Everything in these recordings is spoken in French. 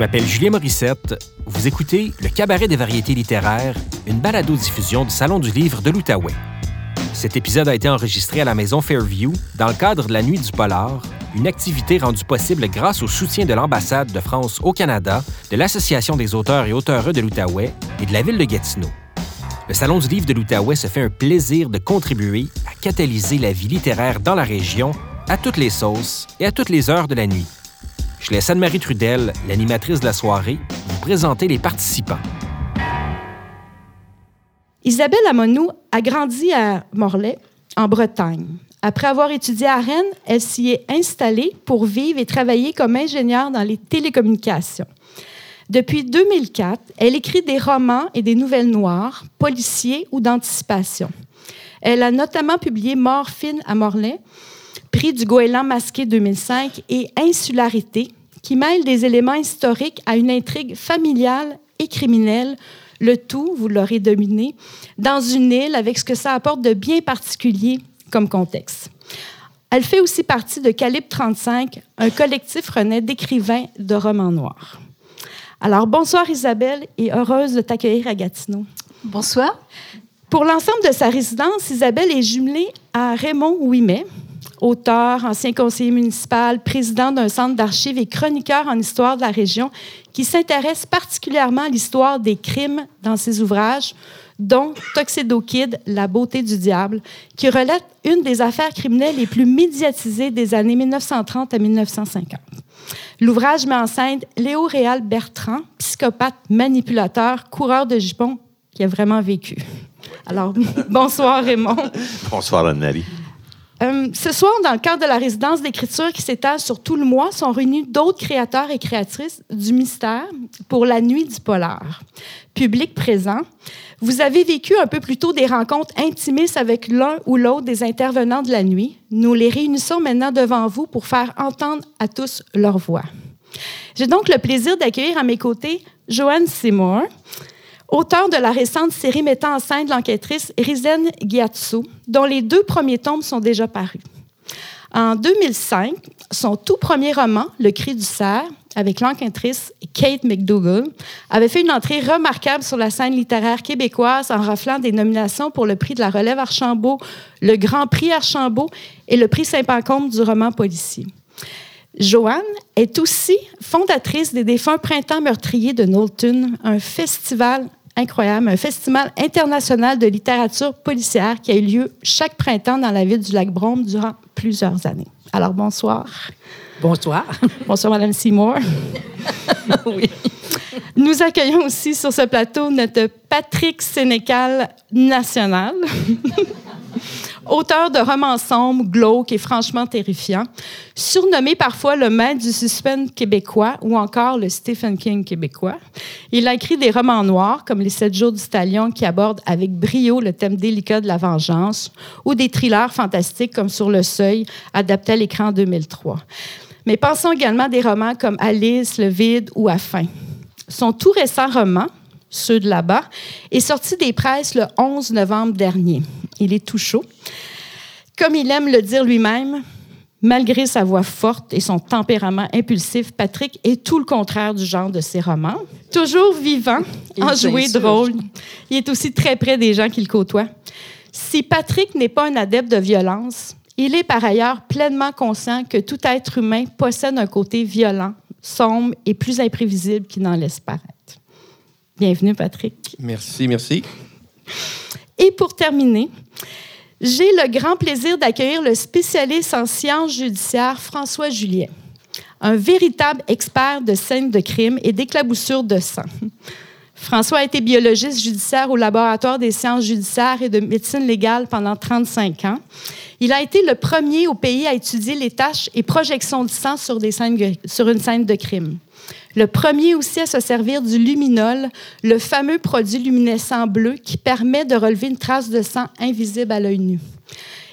m'appelle Julien Morissette. Vous écoutez Le Cabaret des variétés littéraires, une balado-diffusion du Salon du livre de l'Outaouais. Cet épisode a été enregistré à la maison Fairview dans le cadre de la Nuit du Polar, une activité rendue possible grâce au soutien de l'ambassade de France au Canada, de l'Association des auteurs et auteureux de l'Outaouais et de la ville de Gatineau. Le Salon du livre de l'Outaouais se fait un plaisir de contribuer à catalyser la vie littéraire dans la région à toutes les sauces et à toutes les heures de la nuit. Je laisse Anne-Marie Trudel, l'animatrice de la soirée, vous présenter les participants. Isabelle Amonou a grandi à Morlaix, en Bretagne. Après avoir étudié à Rennes, elle s'y est installée pour vivre et travailler comme ingénieure dans les télécommunications. Depuis 2004, elle écrit des romans et des nouvelles noires, policiers ou d'anticipation. Elle a notamment publié Mort à Morlaix, prix du Goéland masqué 2005 et Insularité, qui mêle des éléments historiques à une intrigue familiale et criminelle, le tout, vous l'aurez dominé, dans une île avec ce que ça apporte de bien particulier comme contexte. Elle fait aussi partie de Calibre 35, un collectif rené d'écrivains de romans noirs. Alors, bonsoir Isabelle et heureuse de t'accueillir à Gatineau. Bonsoir. Pour l'ensemble de sa résidence, Isabelle est jumelée à Raymond Ouimet, auteur, ancien conseiller municipal, président d'un centre d'archives et chroniqueur en histoire de la région, qui s'intéresse particulièrement à l'histoire des crimes dans ses ouvrages, dont Tuxedo Kid, La beauté du diable, qui relate une des affaires criminelles les plus médiatisées des années 1930 à 1950. L'ouvrage met en scène Léo Réal Bertrand, psychopathe, manipulateur, coureur de jupons, qui a vraiment vécu. Alors, bonsoir Raymond. Bonsoir Anne-Marie. Euh, ce soir, dans le cadre de la résidence d'écriture qui s'étale sur tout le mois, sont réunis d'autres créateurs et créatrices du mystère pour la nuit du polar. Public présent, vous avez vécu un peu plus tôt des rencontres intimistes avec l'un ou l'autre des intervenants de la nuit. Nous les réunissons maintenant devant vous pour faire entendre à tous leur voix. J'ai donc le plaisir d'accueillir à mes côtés Joanne Seymour, auteur de la récente série mettant en scène l'enquêtrice Rizen Gyatso, dont les deux premiers tomes sont déjà parus. En 2005, son tout premier roman, Le cri du cerf, avec l'enquêtrice Kate McDougall, avait fait une entrée remarquable sur la scène littéraire québécoise en raflant des nominations pour le prix de la relève Archambault, le Grand Prix Archambault et le prix Saint-Pancombe du roman policier. Joanne est aussi fondatrice des Défunts Printemps meurtriers de Knowlton, un festival incroyable, un festival international de littérature policière qui a eu lieu chaque printemps dans la ville du Lac-Brome durant plusieurs années. Alors, bonsoir. Bonsoir. Bonsoir, Madame Seymour. oui. Nous accueillons aussi sur ce plateau notre Patrick Sénécal national auteur de romans sombres, glauques et franchement terrifiants, surnommé parfois le maître du suspense québécois ou encore le Stephen King québécois. Il a écrit des romans noirs comme Les Sept jours du Stallion qui abordent avec brio le thème délicat de la vengeance ou des thrillers fantastiques comme Sur le seuil, adapté à l'écran en 2003. Mais pensons également à des romans comme Alice, Le vide ou À fin. Son tout récent roman, ceux de là-bas, est sorti des presses le 11 novembre dernier. Il est tout chaud. Comme il aime le dire lui-même, malgré sa voix forte et son tempérament impulsif, Patrick est tout le contraire du genre de ses romans. Toujours vivant, enjoué, drôle. Il est aussi très près des gens qu'il côtoie. Si Patrick n'est pas un adepte de violence, il est par ailleurs pleinement conscient que tout être humain possède un côté violent, sombre et plus imprévisible qu'il n'en laisse paraître. Bienvenue, Patrick. Merci, merci. Et pour terminer, j'ai le grand plaisir d'accueillir le spécialiste en sciences judiciaires François Julien, un véritable expert de scènes de crime et d'éclaboussures de sang. François a été biologiste judiciaire au laboratoire des sciences judiciaires et de médecine légale pendant 35 ans. Il a été le premier au pays à étudier les tâches et projections de sang sur, des scènes, sur une scène de crime. Le premier aussi à se servir du luminol, le fameux produit luminescent bleu qui permet de relever une trace de sang invisible à l'œil nu.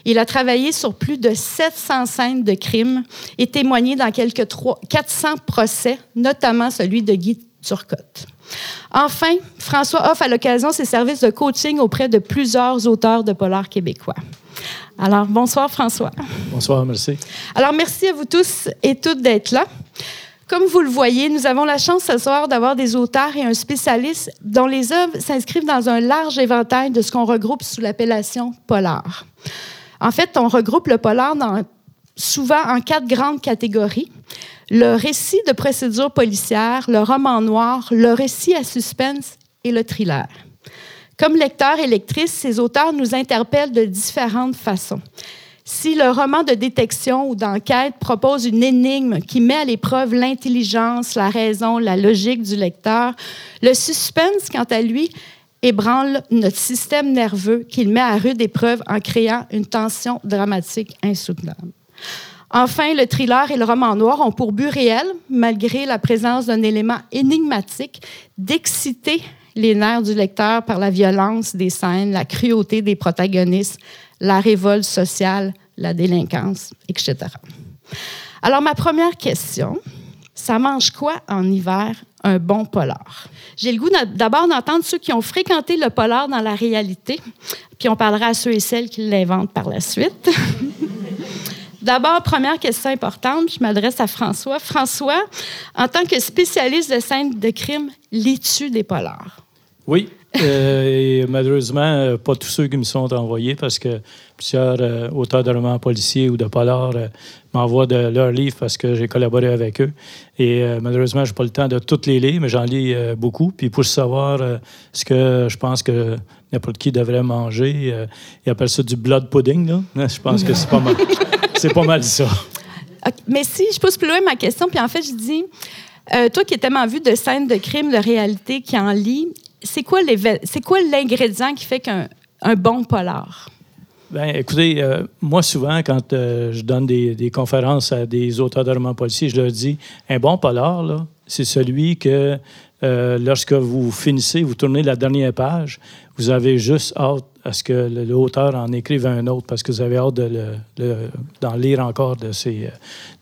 Il a travaillé sur plus de 700 scènes de crimes et témoigné dans quelques 400 procès, notamment celui de Guy Turcotte. Enfin, François offre à l'occasion ses services de coaching auprès de plusieurs auteurs de polar québécois. Alors, bonsoir François. Bonsoir, merci. Alors, merci à vous tous et toutes d'être là. Comme vous le voyez, nous avons la chance ce soir d'avoir des auteurs et un spécialiste dont les œuvres s'inscrivent dans un large éventail de ce qu'on regroupe sous l'appellation polar. En fait, on regroupe le polar dans, souvent en quatre grandes catégories. Le récit de procédure policière, le roman noir, le récit à suspense et le thriller. Comme lecteurs et lectrices, ces auteurs nous interpellent de différentes façons. Si le roman de détection ou d'enquête propose une énigme qui met à l'épreuve l'intelligence, la raison, la logique du lecteur, le suspense, quant à lui, ébranle notre système nerveux qu'il met à rude épreuve en créant une tension dramatique insoutenable. Enfin, le thriller et le roman noir ont pour but réel, malgré la présence d'un élément énigmatique, d'exciter les nerfs du lecteur par la violence des scènes, la cruauté des protagonistes, la révolte sociale, la délinquance, etc. Alors, ma première question, ça mange quoi en hiver un bon polar? J'ai le goût d'abord d'entendre ceux qui ont fréquenté le polar dans la réalité, puis on parlera à ceux et celles qui l'inventent par la suite. D'abord, première question importante, je m'adresse à François. François, en tant que spécialiste de scènes de crime, lis-tu des polars? Oui, et malheureusement, euh, pas tous ceux qui me sont envoyés parce que plusieurs euh, auteurs de romans policiers ou de polars m'envoient de leurs livres parce que j'ai collaboré avec eux. Et malheureusement, je n'ai pas le temps de toutes les lire, mais j'en lis beaucoup. Puis pour savoir ce que je pense que n'importe qui devrait manger, ils appellent ça du blood pudding. Là. Je pense que c'est pas mal. c'est pas mal ça. Mais si je pose plus loin ma question, puis en fait, je dis. toi qui es tellement vu de scènes de crime, de réalité, qui en lit, c'est quoi l'ingrédient qui fait qu'un bon polar? Bien, écoutez, euh, moi, souvent, quand euh, je donne des, conférences à des auteurs de romans policiers, je leur dis un bon polar, c'est celui que euh, lorsque vous finissez, vous tournez la dernière page, vous avez juste hâte à ce que l'auteur en écrive un autre parce que vous avez hâte d'en lire encore de ses,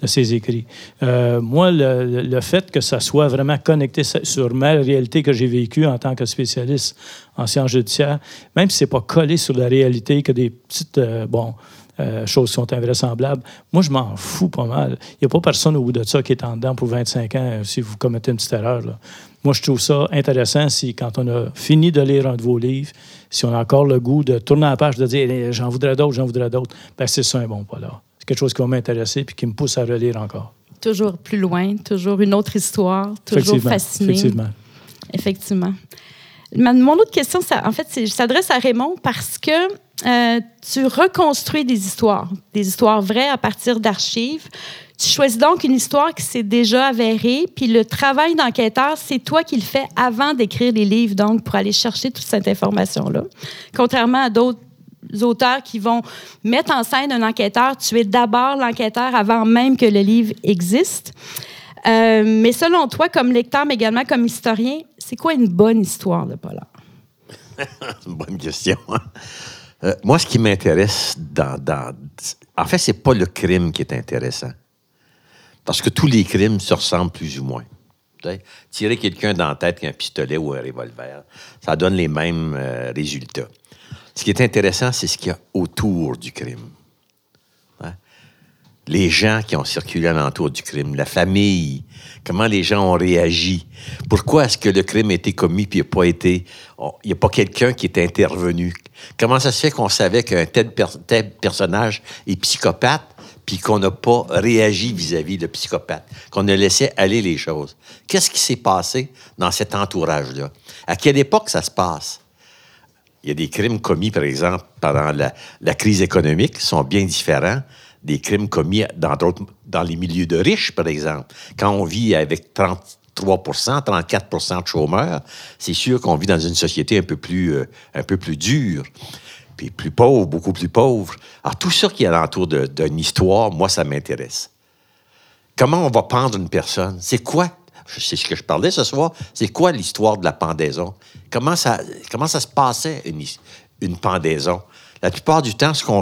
ses écrits. Euh, moi, le, fait que ça soit vraiment connecté sur ma réalité que j'ai vécue en tant que spécialiste en sciences judiciaires, même si ce n'est pas collé sur la réalité, que des petites, euh, euh, choses sont invraisemblables. Moi, je m'en fous pas mal. Il n'y a pas personne au bout de ça qui est en dedans pour 25 ans si vous commettez une petite erreur. Moi, je trouve ça intéressant si, quand on a fini de lire un de vos livres, si on a encore le goût de tourner la page, de dire eh, j'en voudrais d'autres, j'en voudrais d'autres, ben c'est ça un bon pas là. C'est quelque chose qui va m'intéresser puis qui me pousse à relire encore. Toujours plus loin, toujours une autre histoire, toujours fasciné. Effectivement. Effectivement. mon autre question, ça, en fait, s'adresse à Raymond parce que euh, tu reconstruis des histoires, des histoires vraies à partir d'archives. Tu choisis donc une histoire qui s'est déjà avérée, puis le travail d'enquêteur, c'est toi qui le fais avant d'écrire les livres, donc pour aller chercher toute cette information-là. Contrairement à d'autres auteurs qui vont mettre en scène un enquêteur, tu es d'abord l'enquêteur avant même que le livre existe. Euh, mais selon toi, comme lecteur, mais également comme historien, c'est quoi une bonne histoire de polar? bonne question. Euh, moi, ce qui m'intéresse dans, En fait, c'est pas le crime qui est intéressant. Parce que tous les crimes se ressemblent plus ou moins. Tirer quelqu'un dans la tête avec un pistolet ou un revolver, ça donne les mêmes euh, résultats. Ce qui est intéressant, c'est ce qu'il y a autour du crime. Les gens qui ont circulé alentour du crime, la famille, comment les gens ont réagi. Pourquoi est-ce que le crime a été commis puis il n'y a pas été. Il a pas quelqu'un qui est intervenu? Comment ça se fait qu'on savait qu'un tel, personnage est psychopathe puis qu'on n'a pas réagi vis-à-vis de psychopathe, qu'on a laissé aller les choses? Qu'est-ce qui s'est passé dans cet entourage-là? À quelle époque ça se passe? Il y a des crimes commis, par exemple, pendant la, la crise économique, qui sont bien différents des crimes commis dans, les milieux de riches, par exemple. Quand on vit avec 30, 3 34% de chômeurs, c'est sûr qu'on vit dans une société un peu plus, euh, un peu plus dure, puis plus pauvre, beaucoup plus pauvre. Alors, tout ça qui est alentour d'une histoire, moi, ça m'intéresse. Comment on va pendre une personne? C'est quoi? C'est ce que je parlais ce soir. C'est quoi l'histoire de la pendaison? Comment ça, se passait, une pendaison? La plupart du temps, ce qu'on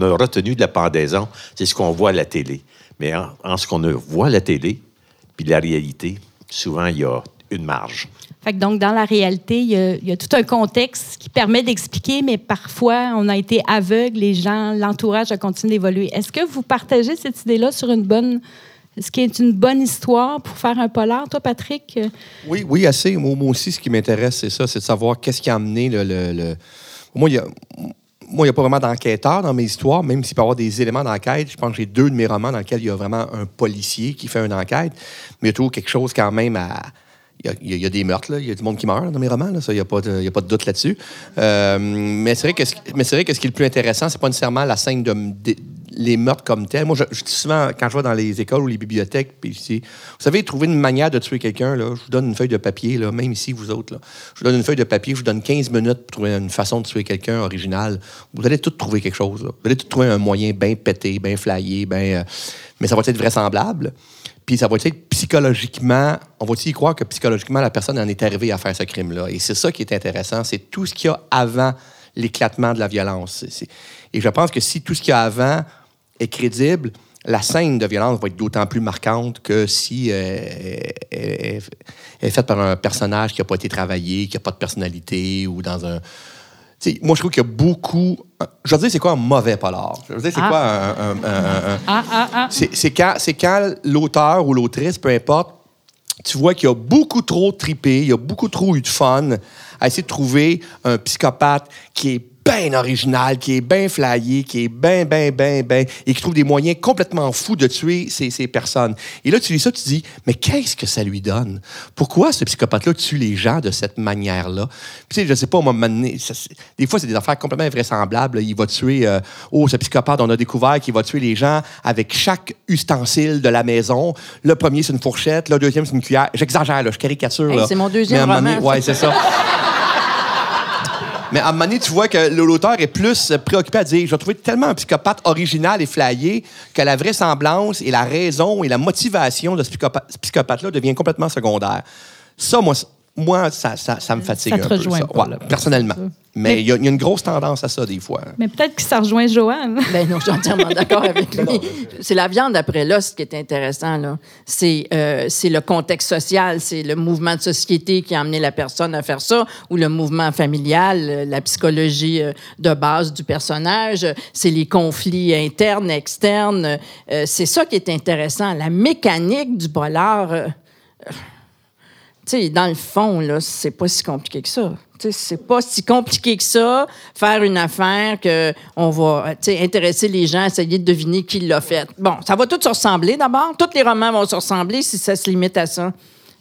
a retenu de la pendaison, c'est ce qu'on voit à la télé. Mais en, en ce qu'on voit à la télé, puis la réalité, souvent, il y a une marge. Fait donc, dans la réalité, il y, a, tout un contexte qui permet d'expliquer, mais parfois, on a été aveugle, les gens, l'entourage a continué d'évoluer. Est-ce que vous partagez cette idée-là sur une bonne ce qui est une bonne histoire pour faire un polar. Toi, Patrick? Oui, oui, assez. Moi, moi aussi, ce qui m'intéresse, c'est ça, c'est de savoir qu'est-ce qui a amené le... le- le- Moi, il y a... Moi, il n'y a pas vraiment d'enquêteur dans mes histoires, même s'il peut y avoir des éléments d'enquête. Je pense que j'ai deux de mes romans dans lesquels il y a vraiment un policier qui fait une enquête, mais il y a toujours quelque chose quand même à... Il y a, des meurtres, il y a du monde qui meurt dans mes romans, il n'y a, a pas de doute là-dessus. Euh, mais c'est vrai que ce, vrai que ce qui est le plus intéressant, c'est pas nécessairement la scène de, les meurtres comme tels. Moi, je, dis souvent, quand je vais dans les écoles ou les bibliothèques, puis vous savez, trouver une manière de tuer quelqu'un, je vous donne une feuille de papier, là, même ici, vous autres, là. je vous donne une feuille de papier, je vous donne 15 minutes pour trouver une façon de tuer quelqu'un original. Vous allez tout trouver quelque chose. Vous allez tout trouver un moyen bien pété, bien flyé, bien... euh, mais ça va être vraisemblable. Puis ça va être psychologiquement, on va y croire que psychologiquement, la personne en est arrivée à faire ce crime-là. Et c'est ça qui est intéressant, c'est tout ce qu'il y a avant l'éclatement de la violence. Et je pense que si tout ce qu'il y a avant est crédible, la scène de violence va être d'autant plus marquante que si euh, elle est faite par un personnage qui n'a pas été travaillé, qui n'a pas de personnalité ou dans un. Tu sais, moi, je trouve qu'il y a beaucoup. Je veux dire, c'est quoi un mauvais polar? Je veux dire, c'est Ah. quoi un- un- un- un, Ah, ah, ah. c'est c'est quand, c'est quand l'auteur ou l'autrice, peu importe, tu vois qu'il y a beaucoup trop tripé, il y a beaucoup trop eu de fun à essayer de trouver un psychopathe qui est bien original, qui est bien flyé, qui est bien, bien, bien, bien, et qui trouve des moyens complètement fous de tuer ces, ces personnes. Et là, tu lis ça, tu dis, mais qu'est-ce que ça lui donne? Pourquoi ce psychopathe-là tue les gens de cette manière-là? Puis, tu sais, je sais pas, ça, c'est- des fois, c'est des affaires complètement invraisemblables. Il va tuer, euh, oh, ce psychopathe, on a découvert qu'il va tuer les gens avec chaque ustensile de la maison. Le premier, c'est une fourchette, le deuxième, c'est une cuillère. J'exagère, là, je caricature. Hey, c'est mon deuxième roman, Ouais, c'est ça. Mais à un moment donné, tu vois que l'auteur est plus préoccupé à dire je vais tellement un psychopathe original et flyé que la vraisemblance et la raison et la motivation de ce psychopa- ce psychopathe-là devient complètement secondaire. Ça, moi, moi ça, ça, ça me fatigue Ça te un peu. ça. Ouais, là. personnellement. Mais il y, a- il y a une grosse tendance à ça, des fois. Mais peut-être que ça rejoint Joanne. Ben non, je suis entièrement d'accord avec lui. C'est la viande après l'os qui est intéressant. là. C'est euh, c'est le contexte social, c'est le mouvement de société qui a amené la personne à faire ça, ou le mouvement familial, euh, la psychologie euh, de base du personnage, c'est les conflits internes, externes. euh, c'est ça qui est intéressant. La mécanique du polar. euh, dans le fond, là, c'est pas si compliqué que ça. C'est pas si compliqué que ça, faire une affaire que on va, euh, intéresser les gens, essayer de deviner qui l'a fait. Bon, ça va tout se ressembler d'abord. Tous les romans vont se ressembler si ça se limite à ça.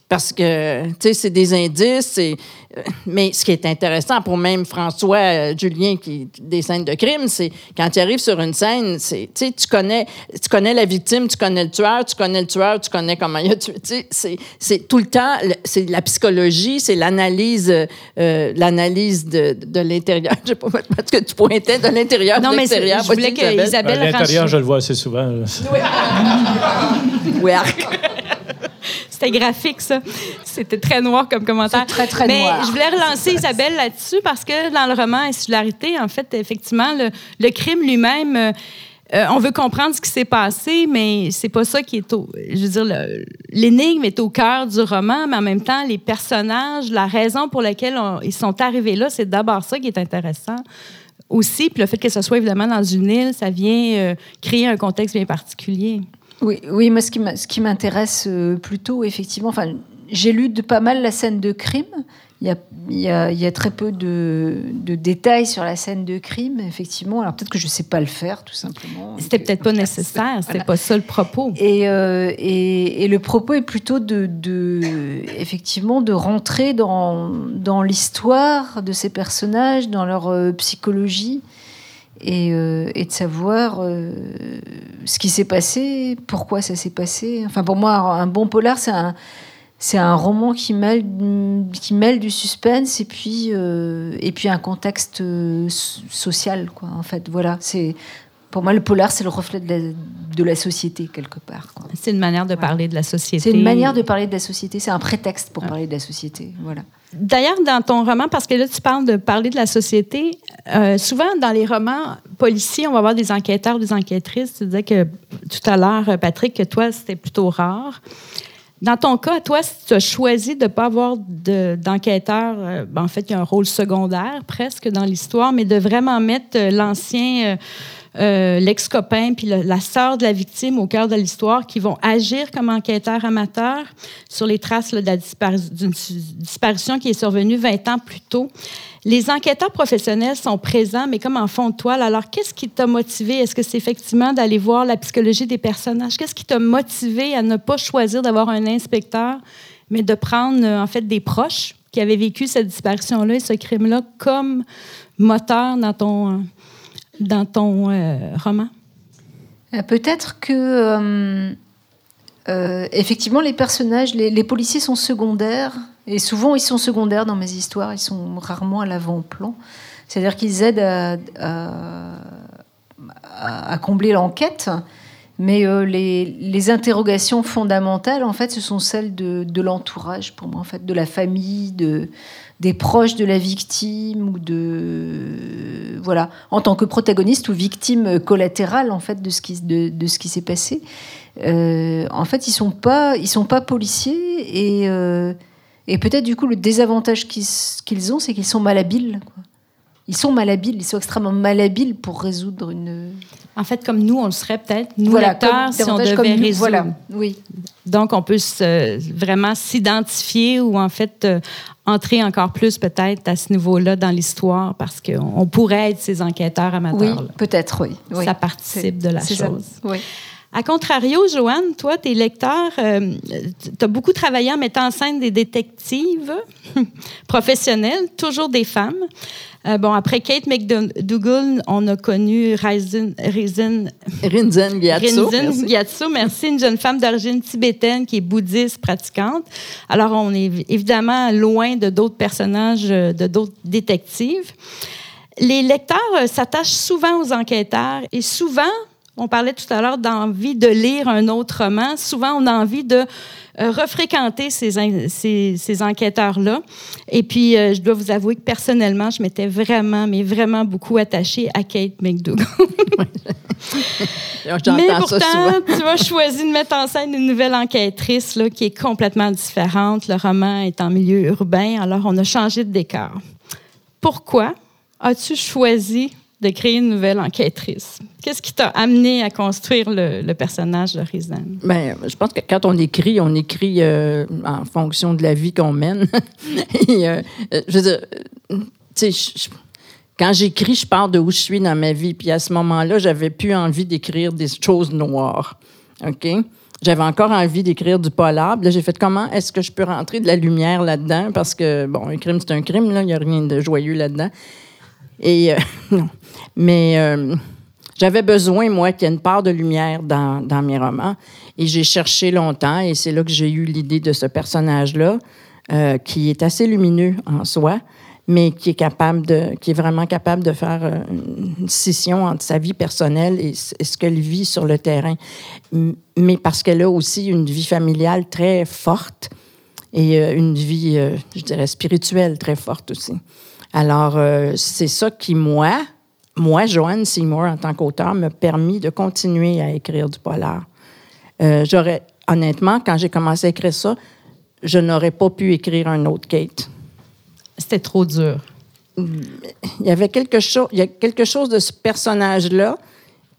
Parce que, tu sais, c'est des indices. c'est- euh, Mais ce qui est intéressant pour même François euh, Julien, qui des scènes de crime, c'est quand tu arrives sur une scène, c'est, tu sais, tu connais, tu connais la victime, tu connais le tueur, tu connais le tueur, tu connais comment il a tué. Tu sais, c'est, tout le temps, c'est la psychologie, c'est l'analyse, euh, l'analyse de, de l'intérieur. Je sais pas parce que tu pointais de l'intérieur, Non, de mais c'est- l'extérieur. je voulais que Isabelle. L'intérieur, je le vois assez souvent. Oui, arc. C'était graphique, ça. C'était très noir comme commentaire. Très, très Mais noir. je voulais relancer Isabelle là-dessus parce que dans le roman Insularité, en fait, effectivement, le, le crime lui-même, euh, euh, on veut comprendre ce qui s'est passé, mais c'est pas ça qui est au. Je veux dire, l'énigme est au cœur du roman, mais en même temps, les personnages, la raison pour laquelle on- ils sont arrivés là, c'est d'abord ça qui est intéressant aussi. Puis le fait que ce soit évidemment dans une île, ça vient euh, créer un contexte bien particulier. Oui, oui moi, ce qui m'intéresse euh, plutôt, effectivement, enfin, j'ai lu de pas mal la scène de crime. Il y a, il y a- il y a très peu de, de détails sur la scène de crime, effectivement. Alors peut-être que je ne sais pas le faire, tout simplement. C'était peut-être pas nécessaire, c'était Voilà. pas ça le propos. Et, euh, et, et le propos est plutôt de, de effectivement de rentrer dans, dans l'histoire de ces personnages, dans leur euh, psychologie, et, euh, et de savoir euh, ce qui s'est passé, pourquoi ça s'est passé. Enfin, pour moi, un bon polar, c'est un, c'est un roman qui mêle, qui mêle du suspense et puis, euh, et puis un contexte so- social, quoi. En fait, voilà, c'est pour moi le polar, c'est le reflet de la, de la société quelque part. C'est une manière de Voilà. parler de la société. C'est une manière de parler de la société, c'est un prétexte pour parler de la société. Voilà. D'ailleurs, dans ton roman, parce que là, tu parles de parler de la société, euh, souvent dans les romans policiers, on va avoir des enquêteurs, des enquêtrices. Tu disais que tout à l'heure, Patrick, que toi, c'était plutôt rare. Dans ton cas, toi, tu as choisi de ne pas avoir de- d'enquêteur, euh, ben, en fait, il y a un rôle secondaire presque dans l'histoire, mais de vraiment mettre euh, l'ancien, euh, l'ex-copain puis la sœur de la victime au cœur de l'histoire qui vont agir comme enquêteurs amateurs sur les traces d'une disparition qui est survenue 20 ans plus tôt. Les enquêteurs professionnels sont présents, mais comme en fond de toile. Alors, qu'est-ce qui t'a motivé? Est-ce que c'est effectivement d'aller voir la psychologie des personnages? Qu'est-ce qui t'a motivé à ne pas choisir d'avoir un inspecteur, mais de prendre, euh, en fait, des proches qui avaient vécu cette disparition-là et ce crime-là comme moteur dans ton, euh, dans ton euh, roman? Euh, Peut-être que, euh, euh, effectivement, les personnages, les, policiers sont secondaires, et souvent ils sont secondaires dans mes histoires, ils sont rarement à l'avant-plan. C'est-à-dire qu'ils aident à combler l'enquête, mais euh, les, interrogations fondamentales, en fait, ce sont celles de, l'entourage, pour moi, en fait, de la famille, de, des proches de la victime ou de voilà en tant que protagoniste ou victime collatérale en fait de ce qui s'est passé Euh, en fait ils sont sont pas policiers et euh, et peut-être du coup le désavantage qu'ils qu'ils ont c'est qu'ils sont malhabiles quoi. Ils sont malhabiles ils sont extrêmement malhabiles pour résoudre une En fait, comme nous, on le serait peut-être, nous, voilà lecteurs, comme- si on devait comme nous, résoudre. voilà oui Donc, on peut se- vraiment s'identifier ou, en fait, euh, entrer encore plus peut-être à ce niveau-là dans l'histoire parce qu'on on pourrait être ces enquêteurs oui amateurs. là. peut-être oui, oui. Ça participe de la C'est ça. chose. oui À contrario, Joanne, toi, tes lecteurs, tu as beaucoup travaillé en mettant en scène des détectives professionnelles, toujours des femmes. Euh, bon, après Kate McDougall, on a connu Rinzen Gyatso. Rinzin merci. Gyatso, merci, une jeune femme d'origine tibétaine qui est bouddhiste pratiquante. Alors, on est évidemment loin de d'autres personnages, euh, de d'autres détectives. Les lecteurs euh, s'attachent souvent aux enquêteurs et souvent, on parlait tout à l'heure d'envie de lire un autre roman, souvent on a envie de euh, refréquenter ces, in- ces, ces enquêteurs-là. Et puis, euh, je dois vous avouer que personnellement, je m'étais vraiment, mais vraiment beaucoup attachée à Kate McDougall. Mais pourtant, tu as choisi de mettre en scène une nouvelle enquêtrice là, qui est complètement différente. Le roman est en milieu urbain, alors on a changé de décor. Pourquoi as-tu choisi de créer une nouvelle enquêtrice? Qu'est-ce qui t'a amené à construire le, personnage de Rizan? Ben, je pense que quand on écrit, on écrit euh, en fonction de la vie qu'on mène. Quand j'écris, je pars de où je suis dans ma vie. Puis à ce moment-là, j'avais plus envie d'écrire des choses noires. OK? J'avais encore envie d'écrire du polar. J'ai fait comment est-ce que je peux rentrer de la lumière là-dedans? Parce que, bon, un crime, c'est un crime. Il n'y a rien de joyeux là-dedans. Et, euh, non. Mais euh, j'avais besoin, moi, qu'il y ait une part de lumière dans, dans mes romans. Et j'ai cherché longtemps, et c'est là que j'ai eu l'idée de ce personnage-là, euh, qui est assez lumineux en soi, mais qui est capable de, qui est vraiment capable de faire une scission entre sa vie personnelle et, ce qu'elle vit sur le terrain. Mais parce qu'elle a aussi une vie familiale très forte et une vie, je dirais, spirituelle très forte aussi. Alors, euh, c'est ça qui, moi, moi, Joanne Seymour, en tant qu'auteur, m'a permis de continuer à écrire du polar. Euh, j'aurais, honnêtement, quand j'ai commencé à écrire ça, je n'aurais pas pu écrire un autre Kate. C'était trop dur. Il y avait quelque chose, il y a quelque chose de ce personnage-là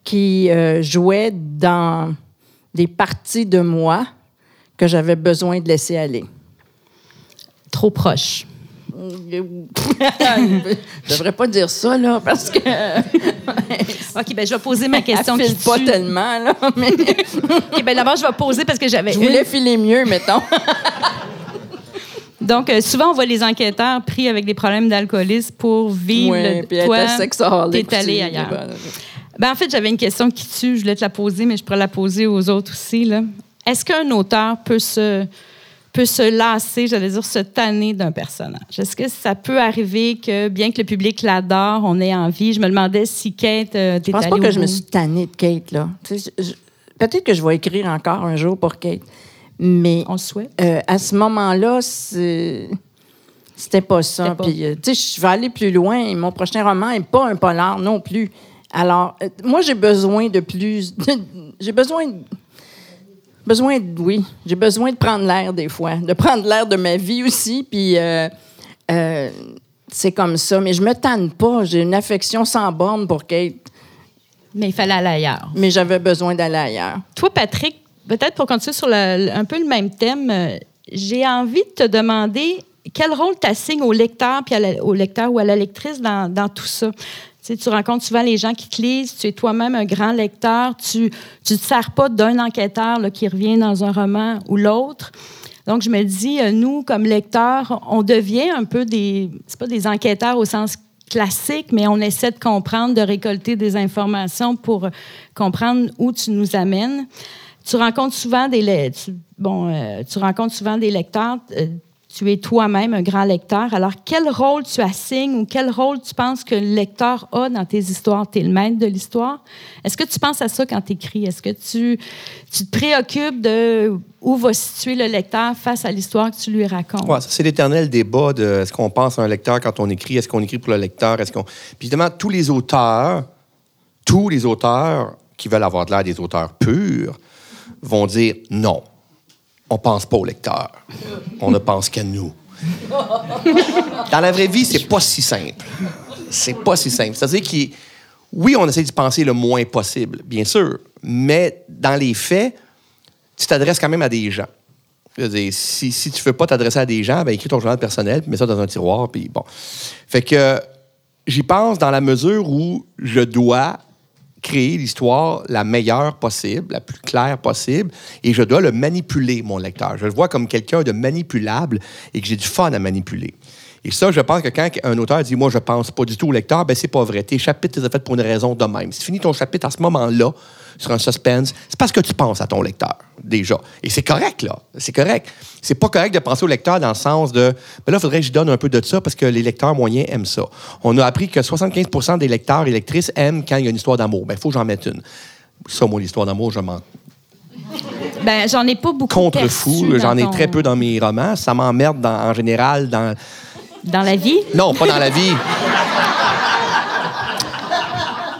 qui euh, jouait dans des parties de moi que j'avais besoin de laisser aller. Trop proche. je devrais pas dire ça, là, parce que. OK, ben je vais poser ma question Elle qui file pas tue. tellement, là. Mais OK, ben d'abord, je vais poser parce que j'avais je une voulais filer mieux, mettons. Donc, euh, souvent, on voit les enquêteurs pris avec des problèmes d'alcoolisme pour vivre. Le- puis toi, t'es allé ailleurs. ben, Ben, en fait, j'avais une question qui tue. Je voulais te la poser, mais je pourrais la poser aux autres aussi. Est-ce qu'un auteur peut se, peut se lasser, j'allais dire, se tanner d'un personnage? Est-ce que ça peut arriver que, bien que le public l'adore, on ait envie? Je me demandais si Kate, euh, Je pense pas que je me suis tannée de Kate, là. Peut-être que je vais écrire encore un jour pour Kate. Mais On le souhaite. euh, à ce moment-là, c'est- c'était pas ça. Pas. Puis, euh, tu sais, je vais aller plus loin. Mon prochain roman n'est pas un polar non plus. Alors, euh, moi, j'ai besoin de plus. j'ai besoin. Besoin de. Oui, j'ai besoin de prendre l'air des fois, de prendre l'air de ma vie aussi. Puis, euh, euh, c'est comme ça. Mais je me tanne pas. J'ai une affection sans borne pour Kate. Mais il fallait aller ailleurs. Mais j'avais besoin d'aller ailleurs. Toi, Patrick, peut-être pour continuer sur le- un peu le même thème, euh, j'ai envie de te demander quel rôle tu assignes au lecteur, puis la- au lecteur ou à la lectrice dans, dans tout ça. Tu, sais, tu rencontres souvent les gens qui te lisent, tu es toi-même un grand lecteur, tu ne te sers pas d'un enquêteur là, qui revient dans un roman ou l'autre. Donc, je me dis, euh, nous, comme lecteurs, on devient un peu des, c'est pas des enquêteurs au sens classique, mais on essaie de comprendre, de récolter des informations pour comprendre où tu nous amènes. Tu rencontres souvent des, bon, euh, tu rencontres souvent des lecteurs. euh, tu es toi-même un grand lecteur. Alors, quel rôle tu assignes ou quel rôle tu penses que le lecteur a dans tes histoires? Tu es le maître de l'histoire? Est-ce que tu penses à ça quand tu écris? Est-ce que tu, tu te préoccupes de où va situer le lecteur face à l'histoire que tu lui racontes? Ouais, c'est l'éternel débat de est-ce qu'on pense à un lecteur quand on écrit, est-ce qu'on écrit pour le lecteur, est-ce qu'on. Puis évidemment, tous les auteurs, tous les auteurs qui veulent avoir de l'air des auteurs purs vont dire non. On pense pas au lecteur. On ne pense qu'à nous. Dans la vraie vie, c'est pas si simple. C'est pas si simple. C'est-à-dire que oui, on essaie d'y penser le moins possible, bien sûr, mais dans les faits, tu t'adresses quand même à des gens. Si, si tu veux pas t'adresser à des gens, ben, écris ton journal personnel, mets ça dans un tiroir, puis bon. Fait que j'y pense dans la mesure où je dois créer l'histoire la meilleure possible, la plus claire possible, et je dois le manipuler, mon lecteur. Je le vois comme quelqu'un de manipulable et que j'ai du fun à manipuler. Et ça, je pense que quand un auteur dit, moi, je pense pas du tout au lecteur, ben c'est pas vrai. Tes chapitres, tu les as faits pour une raison de même. Si tu finis ton chapitre à ce moment-là, sur un suspense, c'est parce que tu penses à ton lecteur, déjà. Et c'est correct, là. C'est correct. C'est pas correct de penser au lecteur dans le sens de, ben là, il faudrait que je donne un peu de ça parce que les lecteurs moyens aiment ça. On a appris que 75% des lecteurs et lectrices aiment quand il y a une histoire d'amour. Ben, il faut que j'en mette une. Ça, moi, l'histoire d'amour, je m'en Ben, j'en ai pas beaucoup. contre fou. J'en ai ton- très peu dans mes romans. Ça m'emmerde en général dans. Dans la vie? Non, pas dans la vie.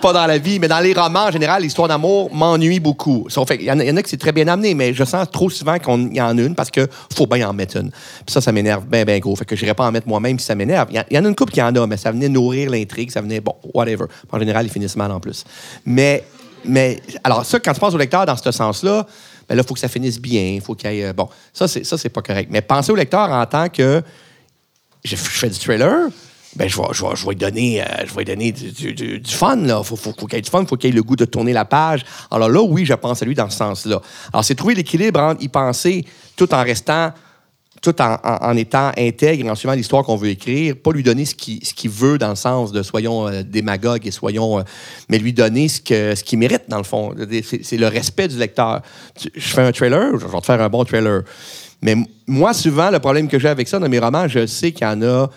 pas dans la vie, mais dans les romans, en général, l'histoire d'amour m'ennuie beaucoup. Il y, en a- qui c'est très bien amené, mais je sens trop souvent qu'il y en a une parce que faut bien en mettre une. Puis ça, ça m'énerve bien, bien gros. Fait que pas en mettre moi-même si ça m'énerve. Il y, en- a une couple qui en a, mais ça venait nourrir l'intrigue, ça venait, bon, whatever. En général, ils finissent mal en plus. Mais, mais alors ça, quand tu penses au lecteur dans ce sens-là, ben là, il faut que ça finisse bien, faut qu'il y euh, Bon, ça, c'est, pas correct. Mais penser au lecteur en tant que je, je fais du trailer, ben je vais, je vais, je vais lui donner, euh, je vais donner du, fun. Il faut, faut, faut qu'il y ait du fun, faut qu'il ait le goût de tourner la page. Alors là, oui, je pense à lui dans ce sens-là. Alors, c'est trouver l'équilibre entre y penser tout en restant, tout en, en- étant intègre, en suivant l'histoire qu'on veut écrire, pas lui donner ce qu'il ce qu'il veut dans le sens de soyons euh, démagogues et soyons. euh, mais lui donner ce que- ce qu'il mérite, dans le fond. C'est le respect du lecteur. Je fais un trailer, je vais te faire un bon trailer. Mais moi, souvent, le problème que j'ai avec ça dans mes romans, je sais qu'il y en a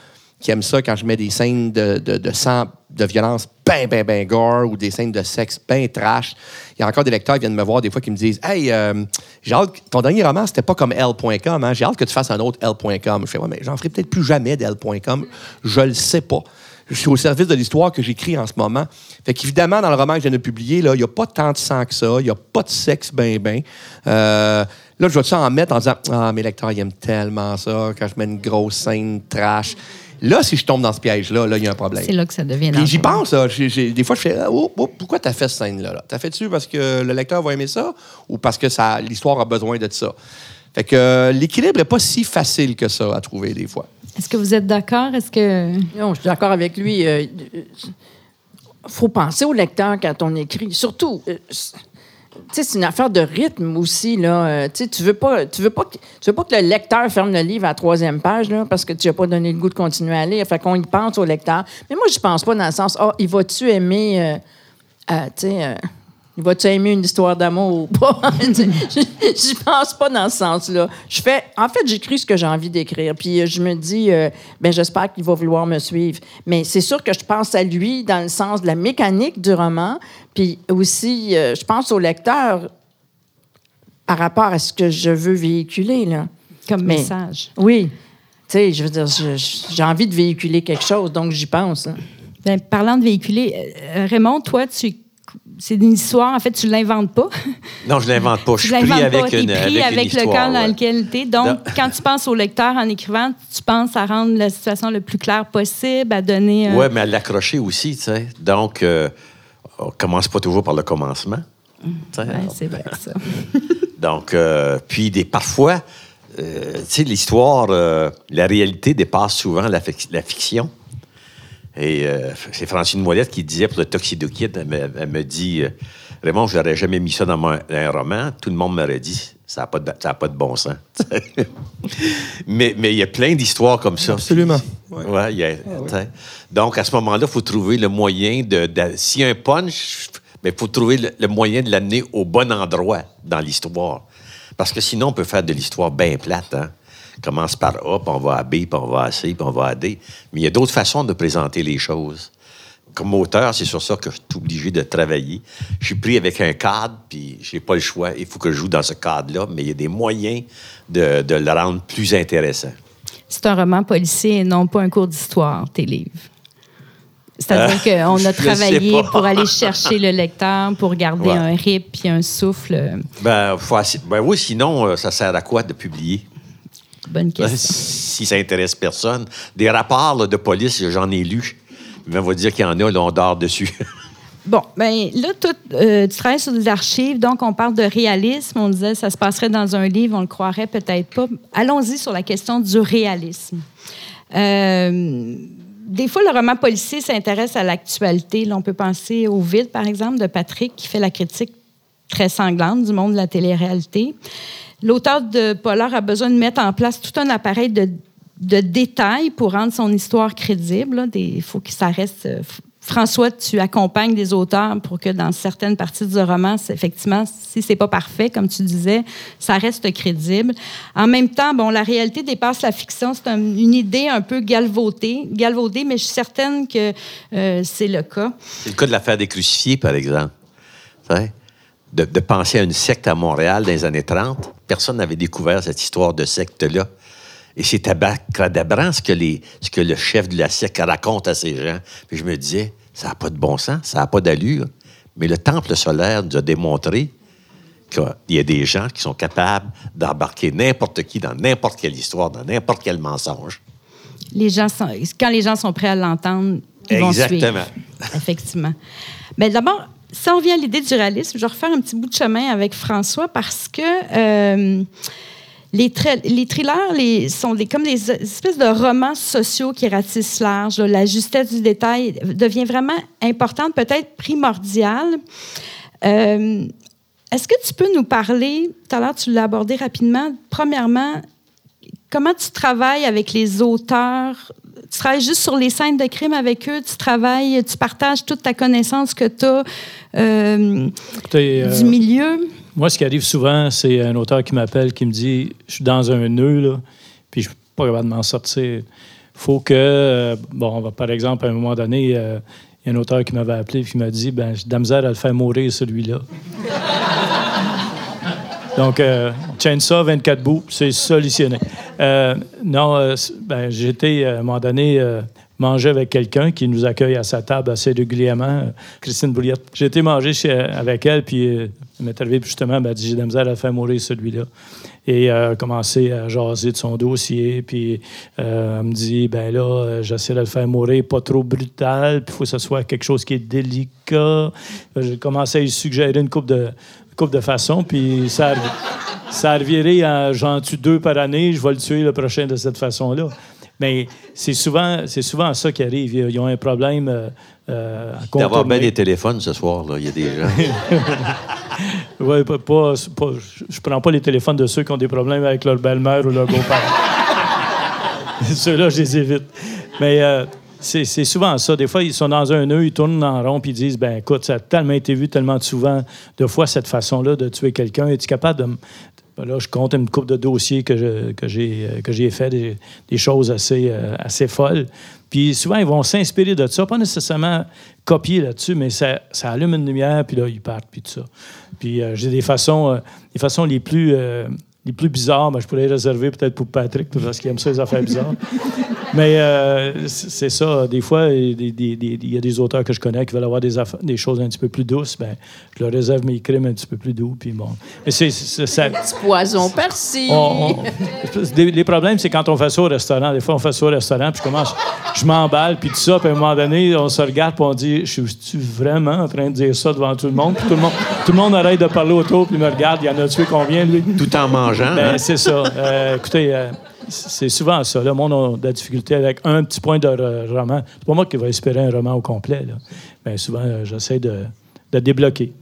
qui aiment ça quand je mets des scènes de, de, sang, de violence ben, ben, ben gore ou des scènes de sexe ben trash. Il y a encore des lecteurs qui viennent me voir des fois qui me disent Hey, euh, j'ai hâte, ton dernier roman, c'était pas comme L.com, hein? j'ai hâte que tu fasses un autre L.com. Je fais Ouais, mais j'en ferai peut-être plus jamais d'L.com. Je le sais pas. Je suis au service de l'histoire que j'écris en ce moment. Fait qu'évidemment, dans le roman que je viens de publier, il n'y a pas tant de sang que ça. Il n'y a pas de sexe ben ben. Euh, là, je vais ça en mettre en disant Ah, mes lecteurs, ils aiment tellement ça quand je mets une grosse scène trash. Là, si je tombe dans ce piège-là, là, il y a un problème. C'est là que ça devient Puis j'y pense, là. J'ai- j'ai- des fois, je fais, oh, oh, pourquoi t'as fait cette scène-là? Là? T'as fait-tu parce que le lecteur va aimer ça ou parce que ça, l'histoire a besoin de ça? Fait que euh, l'équilibre n'est pas si facile que ça à trouver des fois. Est-ce que vous êtes d'accord? Est-ce que. Non, je suis d'accord avec lui. Il faut penser au lecteur quand on écrit. Surtout, euh, c'est- une affaire de rythme aussi. Là. Euh, tu veux pas, veux pas que le lecteur ferme le livre à la troisième page là, parce que tu n'as pas donné le goût de continuer à lire. Fait qu'on y pense au lecteur. Mais moi, je pense pas dans le sens, oh, il va-tu aimer, euh, euh, tu sais, il va-tu aimer une histoire d'amour ou pas? J'y pense pas dans ce sens-là. Je fais, en fait, j'écris ce que j'ai envie d'écrire. Puis euh, je me dis, euh, ben j'espère qu'il va vouloir me suivre. Mais c'est sûr que je pense à lui dans le sens de la mécanique du roman. Puis aussi, euh, je pense au lecteur par rapport à ce que je veux véhiculer. Là. Comme Mais- message. Oui. Tu sais, je veux dire, j'ai envie de véhiculer quelque chose, donc j'y pense. hein. Ben, parlant de véhiculer, euh, Raymond, toi, tu. C'est une histoire, en fait, tu l'inventes pas. Non, je l'invente pas. Je suis pris l'inventes pas. avec T'es une, pris avec une avec le histoire, cadre dans ouais. lequel tu es. Donc, Non. quand tu penses au lecteur en écrivant, tu penses à rendre la situation le plus claire possible, à donner. euh, Oui, mais à l'accrocher aussi, tu sais. Donc, euh, on commence pas toujours par le commencement. Ouais, alors, c'est vrai, ça. donc, euh, puis des, parfois, tu sais, l'histoire, la réalité dépasse souvent la fiction. Et euh, c'est Francine Moilette qui disait pour le elle, me- elle me dit euh, Raymond, je n'aurais jamais mis ça dans mon- un roman. Tout le monde m'aurait dit Ça n'a pas, de- ça a pas de bon sens. mais il y a plein d'histoires comme ça. Absolument. Ouais. Ouais. il y a- t'sais. Donc, à ce moment-là, il faut trouver le moyen de. de- S'il y a un punch, il faut trouver le, le moyen de l'amener au bon endroit dans l'histoire. Parce que sinon, on peut faire de l'histoire bien plate. Hein? Commence par A, puis on va à B, puis on va à C, puis on va à D. Mais il y a d'autres façons de présenter les choses. Comme auteur, c'est sur ça que je suis obligé de travailler. Je suis pris avec un cadre, puis j'ai pas le choix. Il faut que je joue dans ce cadre-là, mais il y a des moyens de, de le rendre plus intéressant. C'est un roman policier et non pas un cours d'histoire, tes livres. C'est-à-dire qu'on je a travaillé pour aller chercher le lecteur, pour garder Ouais. un rythme puis un souffle. Ben, faut ben oui, sinon, euh, ça sert à quoi de publier? Bonne Ben, question. si ça intéresse personne. Des rapports là, de police, j'en ai lu. Mais on va dire qu'il y en a, là, on dort dessus. Bon, ben là, toi, euh, tu travailles sur des archives, donc on parle de réalisme. On disait ça se passerait dans un livre, on le croirait peut-être pas. Allons-y sur la question du réalisme. Euh, des fois, le roman policier s'intéresse à l'actualité. Là, on peut penser au Vide, par exemple, de Patrick, qui fait la critique très sanglante du monde de la télé-réalité. L'auteur de Polar a besoin de mettre en place tout un appareil de, de détails pour rendre son histoire crédible. Il faut que ça reste. euh, François, tu accompagnes des auteurs pour que dans certaines parties du roman, effectivement, si c'est pas parfait, comme tu disais, ça reste crédible. En même temps, bon, la réalité dépasse la fiction. C'est un- une idée un peu galvaudée, galvaudée, mais je suis certaine que euh, c'est le cas. C'est le cas de l'affaire des crucifiés, par exemple. De, de penser à une secte à Montréal dans les années 30. Personne n'avait découvert cette histoire de secte-là. Et c'est abracadabrant ce que, les, ce que le chef de la secte raconte à ces gens. Puis je me disais, ça n'a pas de bon sens, ça n'a pas d'allure. Mais le temple solaire nous a démontré qu'il y a des gens qui sont capables d'embarquer n'importe qui dans n'importe quelle histoire, dans n'importe quel mensonge. Les gens sont- quand les gens sont prêts à l'entendre, ils vont suivre. Exactement. Effectivement. Mais d'abord, si on revient à l'idée du réalisme, je vais refaire un petit bout de chemin avec François parce que euh, les, les thrillers sont comme des espèces de romans sociaux qui ratissent large. La justesse du détail devient vraiment importante, peut-être primordiale. Euh, Est-ce que tu peux nous parler, tout à l'heure tu l'as abordé rapidement, premièrement, comment tu travailles avec les auteurs? Tu travailles juste sur les scènes de crime avec eux, tu travailles, tu partages toute ta connaissance que tu as Écoutez, euh, du milieu. Moi, ce qui arrive souvent, c'est un auteur qui m'appelle, qui me dit Je suis dans un nœud, là, puis je suis pas capable de m'en sortir. faut que, euh, bon, on va, par exemple, à un moment donné, euh, il y a un auteur qui m'avait appelé et qui m'a dit ben, J'ai de la misère à le faire mourir, celui-là. Donc, euh, Chainsaw, 24 bouts, c'est solutionné. Euh, non, euh, ben, j'étais, à un moment donné, euh, manger avec quelqu'un qui nous accueille à sa table assez régulièrement, euh, Christine Bouliette. J'ai été manger chez, avec elle, puis euh, elle m'est arrivée, justement, elle m'a dit J'ai de la misère à faire mourir, celui-là. Et euh, a commencé à jaser de son dossier, puis euh, elle me dit Ben là, euh, j'essaie de le faire mourir pas trop brutal, puis il faut que ce soit quelque chose qui est délicat. Euh, J'ai commencé à lui suggérer une coupe de coupe de façon, puis ça, ça a reviré à j'en tue deux par année, je vais le tuer le prochain de cette façon-là. Mais c'est souvent, c'est souvent ça qui arrive. Ils ont un problème euh, euh, à D'avoir bien des téléphones ce soir, là. il y a des gens. Ouais, pas, pas- je prends pas les téléphones de ceux qui ont des problèmes avec leur belle-mère ou leur beau-père. Ceux-là, je les évite. Mais euh, c'est souvent ça. Des fois, ils sont dans un nœud, ils tournent en rond, puis ils disent ben écoute, ça a tellement été vu tellement souvent, de fois, cette façon-là de tuer quelqu'un. Es-tu capable de. Là, je compte une coupe de dossiers que j'ai euh, que j'ai fait, des, choses assez, euh, assez folles. Puis souvent, ils vont s'inspirer de ça, pas nécessairement copier là-dessus, mais ça, allume une lumière, puis là, ils partent, puis tout ça. Puis euh, j'ai des façons, euh, les façons les plus, les plus bizarres, ben, je pourrais les réserver peut-être pour Patrick, parce qu'il aime ça, les affaires bizarres. Mais euh, c'est ça. Des fois, il y a des- des- il y a des auteurs que je connais qui veulent avoir des, des choses un petit peu plus douces. Ben, je leur réserve mes crimes un petit peu plus doux. Puis bon. Mais c'est, c'est- ça- Petit poison persil. on- on- des- les problèmes, c'est quand on fait ça au restaurant. Des fois, on fait ça au restaurant, puis je commence, je m'emballe, puis tout ça, puis à un moment donné, on se regarde, puis on dit, je suis vraiment en train de dire ça devant tout le monde? Puis tout le monde, tout le monde arrête de parler autour, puis il me regarde, il y en a tué combien, lui? Tout en mangeant. Ben, hein? c'est ça. Euh, écoutez, euh, c'est souvent ça. Le monde a de la difficulté avec un petit point de roman. C'est pas moi qui vais espérer un roman au complet. Là. Mais souvent, euh, j'essaie de, de débloquer.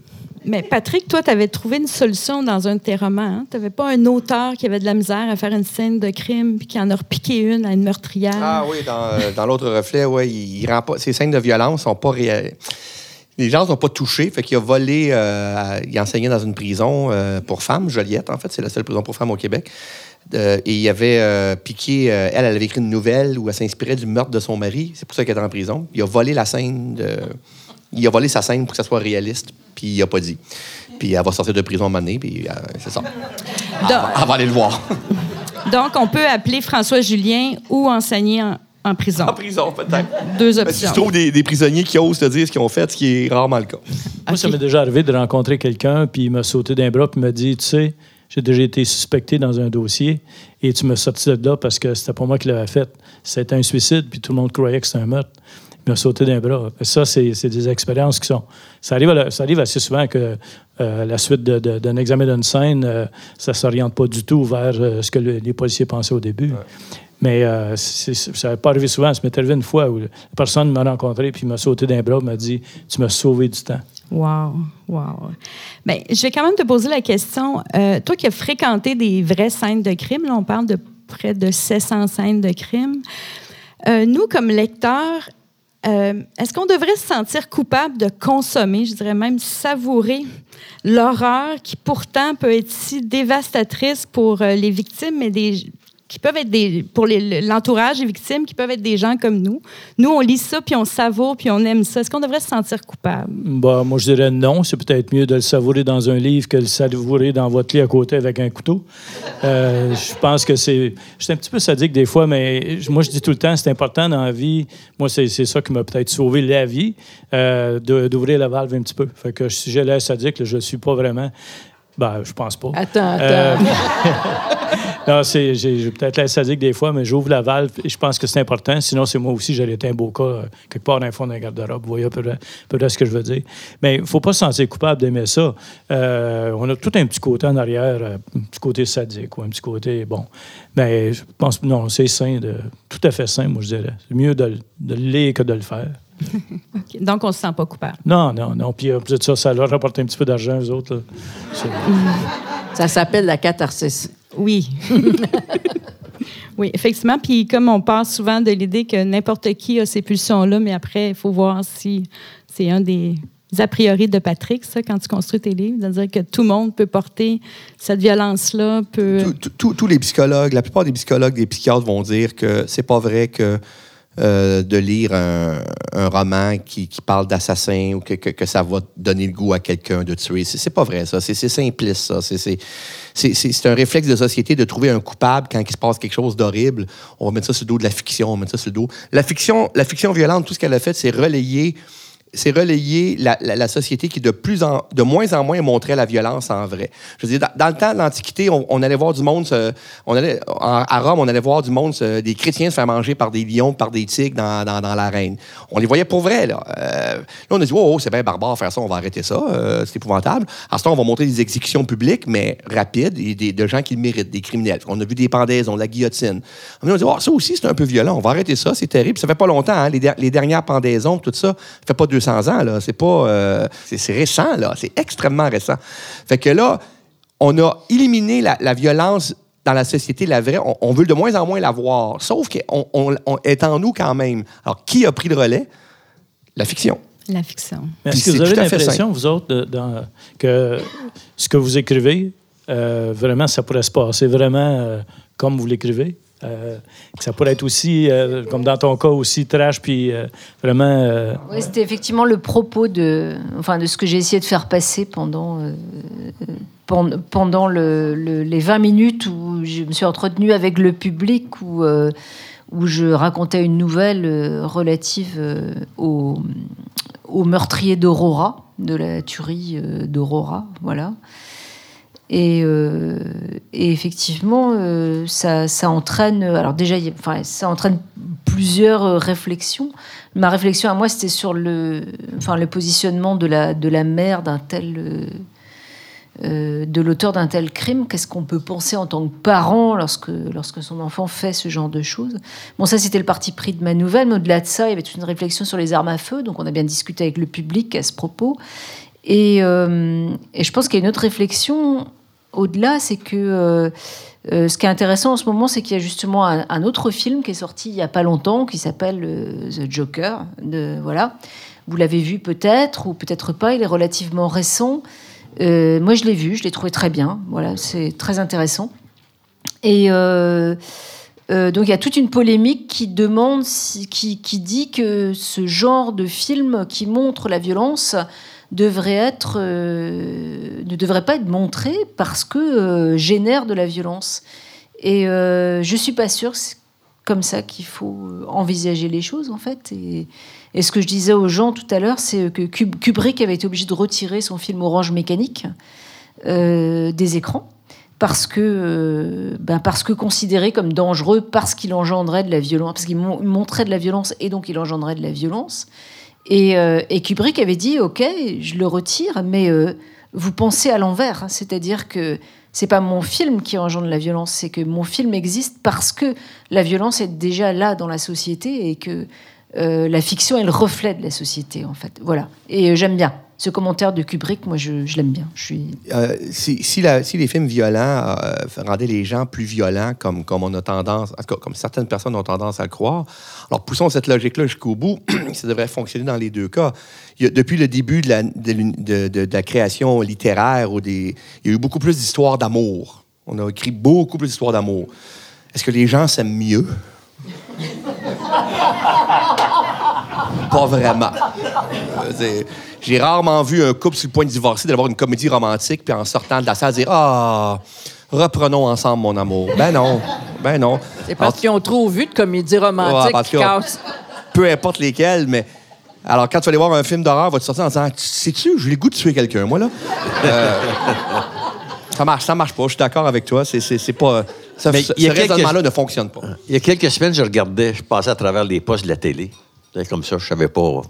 Mais Patrick, toi, tu avais trouvé une solution dans un de tes romans. Tu n'avais pas un auteur qui avait de la misère à faire une scène de crime puis qui en a repiqué une à une meurtrière? Ah oui, dans, euh, dans l'autre reflet, ouais, il, il rend pas. Ces scènes de violence sont pas réelles. Les gens ne sont pas touchés. Fait qu'il a volé, euh, à- il enseignait dans une prison euh, pour femmes, Joliette, en fait, c'est la seule prison pour femmes au Québec. Euh, et il avait euh, piqué, euh, elle, elle avait écrit une nouvelle où elle s'inspirait du meurtre de son mari. C'est pour ça qu'elle est en prison. Il a volé la scène de. Il a volé sa scène pour que ça soit réaliste, puis il a pas dit. Puis elle va sortir de prison à un moment donné, puis euh, c'est ça. Elle va- elle va aller le voir. Donc, on peut appeler François Julien ou enseigner en, en prison. en prison, peut-être. Deux Mais si options. tu trouves des, des prisonniers qui osent te dire ce qu'ils ont fait, ce qui est rarement le cas. Moi, ça m'est déjà arrivé de rencontrer quelqu'un, puis il m'a sauté d'un bras, puis il m'a dit Tu sais, j'ai déjà été suspecté dans un dossier, et tu m'as sorti de là parce que c'était pas moi qui l'avais fait. C'était un suicide, puis tout le monde croyait que c'était un meurtre. Il m'a sauté d'un bras. Ça, c'est des expériences qui sont. Ça arrive, à la- ça arrive assez souvent que euh, la suite d'un examen d'une scène, euh, ça ne s'oriente pas du tout vers euh, ce que le- les policiers pensaient au début. Mais euh, ça n'est pas arrivé souvent. Ça m'est arrivé une fois où la personne m'a rencontré puis m'a sauté d'un bras m'a dit Tu m'as sauvé du temps. Wow, wow. Bien, je vais quand même te poser la question. euh, toi qui as fréquenté des vraies scènes de crime, là, on parle de près de 700 scènes de crime. euh, nous, comme lecteurs, euh, est-ce qu'on devrait se sentir coupable de consommer, je dirais même savourer l'horreur qui pourtant peut être si dévastatrice pour les victimes, mais des, qui peuvent être des, pour l'entourage des victimes, qui peuvent être des gens comme nous. Nous, on lit ça, puis on savoure, puis on aime ça. Est-ce qu'on devrait se sentir coupable? Bah, moi, je dirais non. C'est peut-être mieux de le savourer dans un livre que de le savourer dans votre lit à côté avec un couteau. Euh, je pense que c'est. Je suis un petit peu sadique des fois, mais moi, je dis tout le temps, c'est important dans la vie. Moi, c'est ça qui m'a peut-être sauvé la vie, euh, d'ouvrir la valve un petit peu. Fait que si j'ai l'air sadique, là, je ne suis pas vraiment. Ben, je pense pas. Attends, attends. Euh, non, c'est, j'ai, j'ai peut-être l'air sadique des fois, mais j'ouvre la valve et je pense que c'est important. Sinon, c'est moi aussi, j'aurais été un beau cas euh, quelque part dans le fond d'un garde-robe. Vous voyez peu, ce que je veux dire. Mais il ne faut pas se sentir coupable d'aimer ça. Euh, on a tout un petit côté en arrière, euh, un petit côté sadique ou un petit côté. Bon. Mais je pense non, c'est sain, de, tout à fait sain, moi, je dirais. C'est mieux de, le- de le lire que de le faire. Donc, on ne se sent pas coupable. Non, non, non. Puis, euh, de ça, ça leur rapporte un petit peu d'argent, aux autres. Ça s'appelle la catharsis. Oui. oui, effectivement. Puis comme on part souvent de l'idée que n'importe qui a ces pulsions-là, mais après, il faut voir si c'est un des a priori de Patrick, ça, quand tu construis tes livres, c'est-à-dire que tout le monde peut porter cette violence-là, peut... Tous- les psychologues, la plupart des psychologues, des psychiatres vont dire que c'est pas vrai que euh, de lire un, roman qui, parle d'assassin ou que, ça va donner le goût à quelqu'un de tuer. C'est pas vrai, ça. C'est simpliste, ça. C'est- C'est un réflexe de société de trouver un coupable quand il se passe quelque chose d'horrible. On va mettre ça sur le dos de la fiction, on va mettre ça sur le dos. La fiction, la fiction violente, tout ce qu'elle a fait, c'est relayer c'est relayer la, la- société qui de plus en de moins en moins montrait la violence en vrai. Je veux dire, dans, le temps de l'Antiquité, on, allait voir du monde, se- on allait à Rome, on allait voir du monde, des chrétiens se faire manger par des lions, par des tigres dans, dans, dans l'arène. On les voyait pour vrai là. Euh, là, on a dit, oh, oh, c'est bien barbare faire ça, on va arrêter ça, euh, c'est épouvantable. À ce temps, on va montrer des exécutions publiques, mais rapides, et des, de gens qui le méritent, des criminels. On a vu des pendaisons, la guillotine. On a dit, oh, ça aussi, c'est un peu violent, on va arrêter ça, c'est terrible. Ça fait pas longtemps, hein, les, les dernières pendaisons, tout ça, ça fait pas 200 ans, là. C'est pas. euh, c'est récent, là. C'est extrêmement récent. Fait que là, on a éliminé la, la violence dans la société, la vraie. On, on veut de moins en moins la voir. Sauf qu'on on, on est en nous quand même. Alors, qui a pris le relais? La fiction. La fiction. Est-ce que vous avez l'impression, vous autres, de- dans- que ce que vous écrivez, euh, vraiment, ça pourrait se passer vraiment euh, comme vous l'écrivez? Euh, ça pourrait être aussi, euh, comme dans ton cas, aussi trash, puis euh, vraiment... euh, Oui, c'était effectivement le propos de, enfin, de ce que j'ai essayé de faire passer pendant, pen- pendant le- le- les 20 minutes où je me suis entretenue avec le public, où, où je racontais une nouvelle relative au, au meurtrier d'Aurora, de la tuerie d'Aurora, voilà. Et, euh, et effectivement, euh, ça, entraîne. Alors déjà, enfin, ça entraîne plusieurs euh, réflexions. Ma réflexion à moi, c'était sur le, enfin, le positionnement de la, de la mère d'un tel, de l'auteur d'un tel crime. Qu'est-ce qu'on peut penser en tant que parent lorsque, lorsque son enfant fait ce genre de choses? Bon, ça, c'était le parti pris de ma nouvelle. Mais au-delà de ça, il y avait toute une réflexion sur les armes à feu. Donc, on a bien discuté avec le public à ce propos. Et je pense qu'il y a une autre réflexion au-delà, c'est que euh, euh, ce qui est intéressant en ce moment, c'est qu'il y a justement un, autre film qui est sorti il n'y a pas longtemps, qui s'appelle euh, The Joker. Voilà. Vous l'avez vu peut-être, ou peut-être pas, il est relativement récent. Moi, je l'ai vu, je l'ai trouvé très bien. Voilà, c'est très intéressant. Et donc, il y a toute une polémique qui demande, qui dit que ce genre de film qui montre la violence euh, ne devrait pas être montré parce que euh, génère de la violence. Et euh, je suis pas sûre que c'est comme ça qu'il faut envisager les choses, en fait. Et, ce que je disais aux gens tout à l'heure, c'est que Kub- Kubrick avait été obligé de retirer son film Orange Mécanique des écrans parce que, ben parce que considéré comme dangereux parce qu'il engendrait de la violence, parce qu'il mon- montrait de la violence et donc il engendrait de la violence. Et, euh, et Kubrick avait dit ok, je le retire, mais euh, vous pensez à l'envers, c'est-à-dire que c'est pas mon film qui engendre la violence, c'est que mon film existe parce que la violence est déjà là dans la société et que euh, la fiction est le reflet de la société en fait. Voilà. Et j'aime bien ce commentaire de Kubrick, moi je, l'aime bien. Euh, si, les films violents euh, rendaient les gens plus violents, comme, on a tendance, en tout cas, comme certaines personnes ont tendance à croire, alors poussons cette logique-là jusqu'au bout, ça devrait fonctionner dans les deux cas. Depuis le début de la, création littéraire, il y a eu beaucoup plus d'histoires d'amour. On a écrit beaucoup plus d'histoires d'amour. Est-ce que les gens s'aiment mieux? Pas vraiment. J'ai rarement vu un couple sur le point de divorcer d'avoir une comédie romantique, puis en sortant de la salle, dire Ah, reprenons ensemble, mon amour. Ben non. Ben non. C'est parce qu'ils ont trop vu de comédies Ouais, romantiques qui cassent. Peu importe lesquels, mais. Alors, quand tu vas aller voir un film d'horreur, va te sortir en disant Sais-tu, j'ai le goût de tuer quelqu'un, moi, là? Euh, ça marche, ça marche pas. Je suis d'accord avec toi. C'est, c'est, c'est pas. Ça, Mais ce il y a ce quelques- raisonnement-là ne fonctionne pas. Il y a quelques semaines, je regardais, je passais à travers les postes de la télé. C'est Comme ça, je savais pas.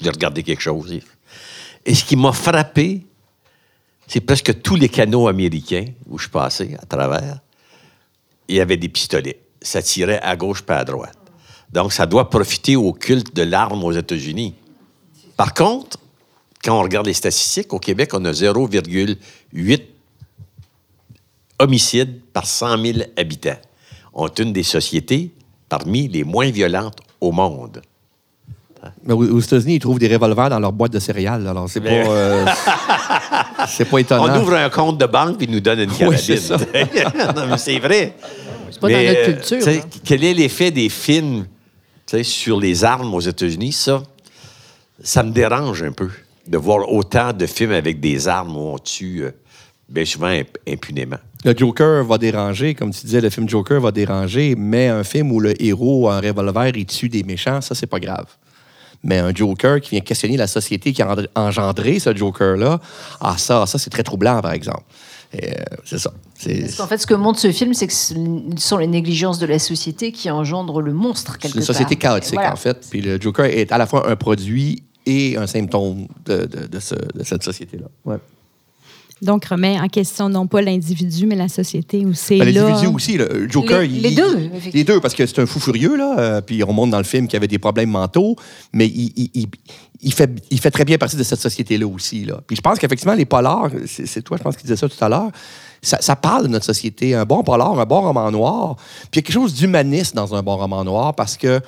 J'ai regardé quelque chose. Et ce qui m'a frappé, c'est presque tous les canaux américains où je passais à travers, il y avait des pistolets. Ça tirait à gauche pas à droite. Donc, ça doit profiter au culte de l'arme aux États-Unis. Par contre, quand on regarde les statistiques, au Québec, on a 0,8 homicides par 100 000 habitants. On est une des sociétés parmi les moins violentes au monde. Mais aux aux États-Unis, ils trouvent des revolvers dans leur boîte de céréales. Alors, c'est pas. Euh, c'est pas étonnant. On ouvre un compte de banque puis ils nous donne une carabine. c'est ça. non, mais c'est vrai. C'est pas Mais, dans notre euh, culture. hein. Quel est l'effet des films sur les armes aux États-Unis? Ça, ça me dérange un peu de voir autant de films avec des armes où on tue euh, bien souvent imp- impunément. Le Joker va déranger, comme tu disais, le film Joker va déranger, mais un film où le héros a un revolver, il tue des méchants, ça, c'est pas grave. Mais un Joker qui vient questionner la société qui a engendré ce Joker-là, ah, ça, ça c'est très troublant, par exemple. Euh, c'est ça. Parce qu'en fait, ce que montre ce film, c'est que ce sont les négligences de la société qui engendrent le monstre, c'est quelque une part. société chaotique, Voilà. en fait. Puis le Joker est à la fois un produit et un symptôme de, de- de ce- de cette société-là. Ouais. Donc, remet en question non pas l'individu, mais la société où c'est Ben, là. L'individu aussi, le Joker. Les- il- les deux, il- effectivement. Les deux, parce que c'est un fou furieux, là. euh, puis on montre dans le film qu'il avait des problèmes mentaux, mais il, il- il- il fait, il fait très bien partie de cette société-là aussi, là. Puis je pense qu'effectivement, les polars, c'est c'est toi, je pense, qui disais ça tout à l'heure, ça, ça parle de notre société. Un bon polar, un bon roman noir. Puis il y a quelque chose d'humaniste dans un bon roman noir parce que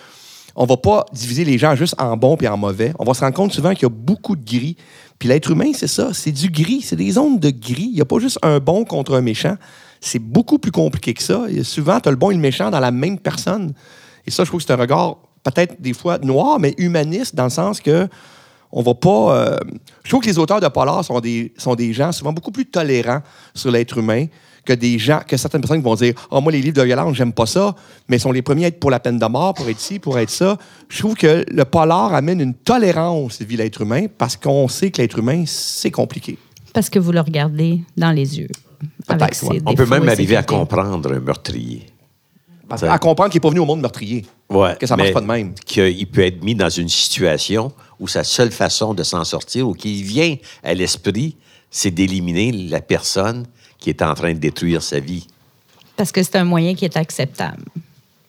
on va pas diviser les gens juste en bons et en mauvais. On va se rendre compte souvent qu'il y a beaucoup de gris. Puis l'être humain, c'est ça, c'est du gris, c'est des zones de gris. Il n'y a pas juste un bon contre un méchant. C'est beaucoup plus compliqué que ça. Souvent, tu as le bon et le méchant dans la même personne. Et ça, je trouve que c'est un regard peut-être des fois noir, mais humaniste, dans le sens que on va pas. euh, je trouve que les auteurs de polar sont sont des gens souvent beaucoup plus tolérants sur l'être humain que des gens, que certaines personnes vont dire Oh, moi, les livres de violence, j'aime pas ça, mais ils sont les premiers à être pour la peine de mort, pour être ci, pour être ça. Je trouve que le polar amène une tolérance vis l'être humain parce qu'on sait que l'être humain, c'est compliqué. Parce que vous le regardez dans les yeux. avec Peut-être, ses ouais. On peut même arriver à comprendre un meurtrier. Parce- à comprendre qu'il n'est pas venu au monde meurtrier. Ouais, Que ça marche pas de même. Qu'il peut être mis dans une situation où sa seule façon de s'en sortir ou qu'il vient à l'esprit, c'est d'éliminer la personne qui est en train de détruire sa vie. Parce que c'est un moyen qui est acceptable,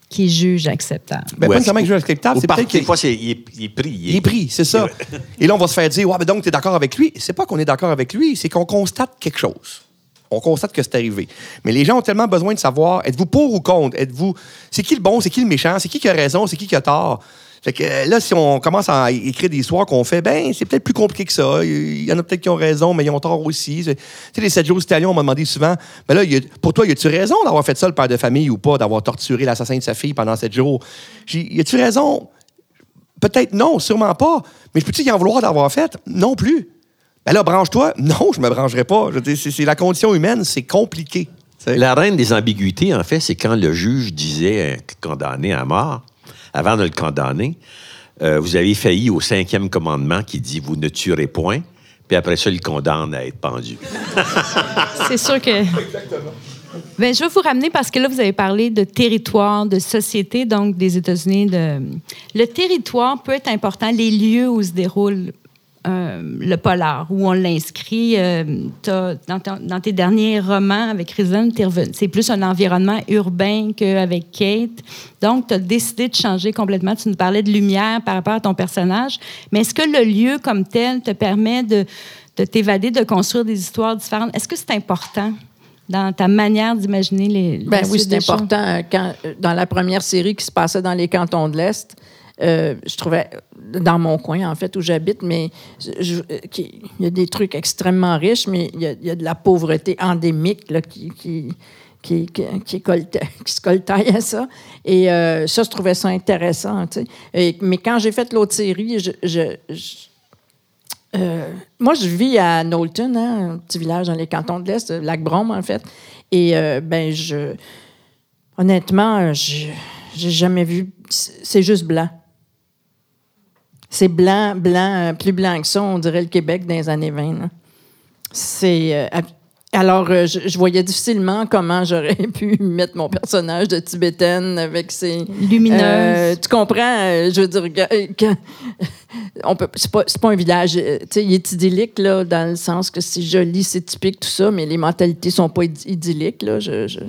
qui juge acceptable. Ben, Ou pas nécessairement que je acceptable, c'est peut-être des qu'il fois, c'est- il, est, il est pris. il est pris, c'est ça. Et là, on va se faire dire, ouais, ben donc, tu es d'accord avec lui. C'est pas qu'on est d'accord avec lui, c'est qu'on constate quelque chose. On constate que c'est arrivé. Mais les gens ont tellement besoin de savoir, êtes-vous pour ou contre? Êtes-vous. C'est qui le bon, c'est qui le méchant, c'est qui qui a raison, c'est qui qui a tort? Fait que euh, là, si on commence à écrire des histoires qu'on fait, ben, c'est peut-être plus compliqué que ça. Il y en a peut-être qui ont raison, mais ils ont tort aussi. Tu sais, les 7 jours italiens, on m'a demandé souvent, ben là, pour toi, y a-tu raison d'avoir fait ça, le père de famille, ou pas, d'avoir torturé l'assassin de sa fille pendant 7 jours? J'ai y a-tu raison? Peut-être non, sûrement pas. Mais je peux-tu y en vouloir d'avoir fait? Non plus. Ben là, branche-toi. Non, je me brancherai pas. C'est, la condition humaine, c'est compliqué. La reine des ambiguïtés, en fait, c'est quand le juge disait un condamné à mort, avant de le condamner, euh, vous avez failli au cinquième commandement qui dit vous ne tuerez point, puis après ça, il condamne à être pendu. C'est sûr que. Ben, je vais vous ramener parce que là, vous avez parlé de territoire, de société, donc des États-Unis. Le territoire peut être important, les lieux où se déroule euh, le polar, où on l'inscrit. euh, dans, tes derniers romans avec Risen, c'est plus un environnement urbain qu'avec Kate. Donc, tu as décidé de changer complètement. Tu nous parlais de lumière par rapport à ton personnage. Mais est-ce que le lieu comme tel te permet de, de t'évader, de construire des histoires différentes? Est-ce que c'est important dans ta manière d'imaginer les. Ben oui, c'est important. euh, Quand, dans la première série qui se passait dans les cantons de l'Est, euh, je trouvais, dans mon coin, en fait, où j'habite, mais il y a des trucs extrêmement riches, mais il y a, de la pauvreté endémique qui, qui, qui, qui, se coltaille à ça. Et euh, ça, je trouvais ça intéressant. mais quand j'ai fait l'autre série, euh, moi, je vis à Knowlton, hein, un petit village dans les cantons de l'Est, Lac-Brome, en fait. Et, euh, ben, je. Honnêtement, j'ai jamais vu. C'est juste blanc. C'est blanc, blanc, euh, plus blanc que ça, on dirait le Québec dans les années 20. là. C'est. euh, alors, euh, je, je voyais difficilement comment j'aurais pu mettre mon personnage de tibétaine avec ses. Lumineuse. Euh, tu comprends? euh, je veux dire, que- euh, on peut, c'est pas, un village, euh, tu sais, il est idyllique, là, dans le sens que c'est joli, c'est typique, tout ça, mais les mentalités sont pas id- idylliques, là, je, je,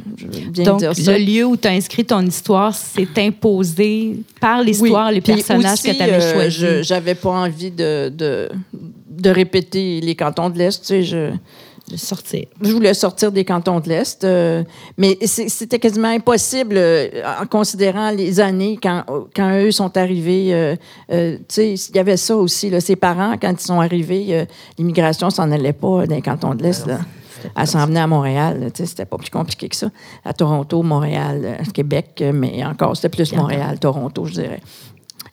Donc, dire ça. le lieu où tu as inscrit ton histoire, c'est imposé par l'histoire, Oui. les personnages aussi, que tu avais euh, choisis. je- J'avais pas envie de, de, de répéter les cantons de l'Est, tu sais, je... sortir. Je voulais sortir des cantons de l'Est, euh, mais c'était quasiment impossible euh, en considérant les années quand, quand eux sont arrivés. euh, tu sais, il y avait ça aussi. Là, ses parents, quand ils sont arrivés, l'immigration s'en allait pas dans les cantons de l'Est. Elle s'en venait à Montréal. C'était pas plus compliqué que ça. À Toronto, Montréal, Québec, mais encore, c'était plus Montréal, Toronto, je dirais.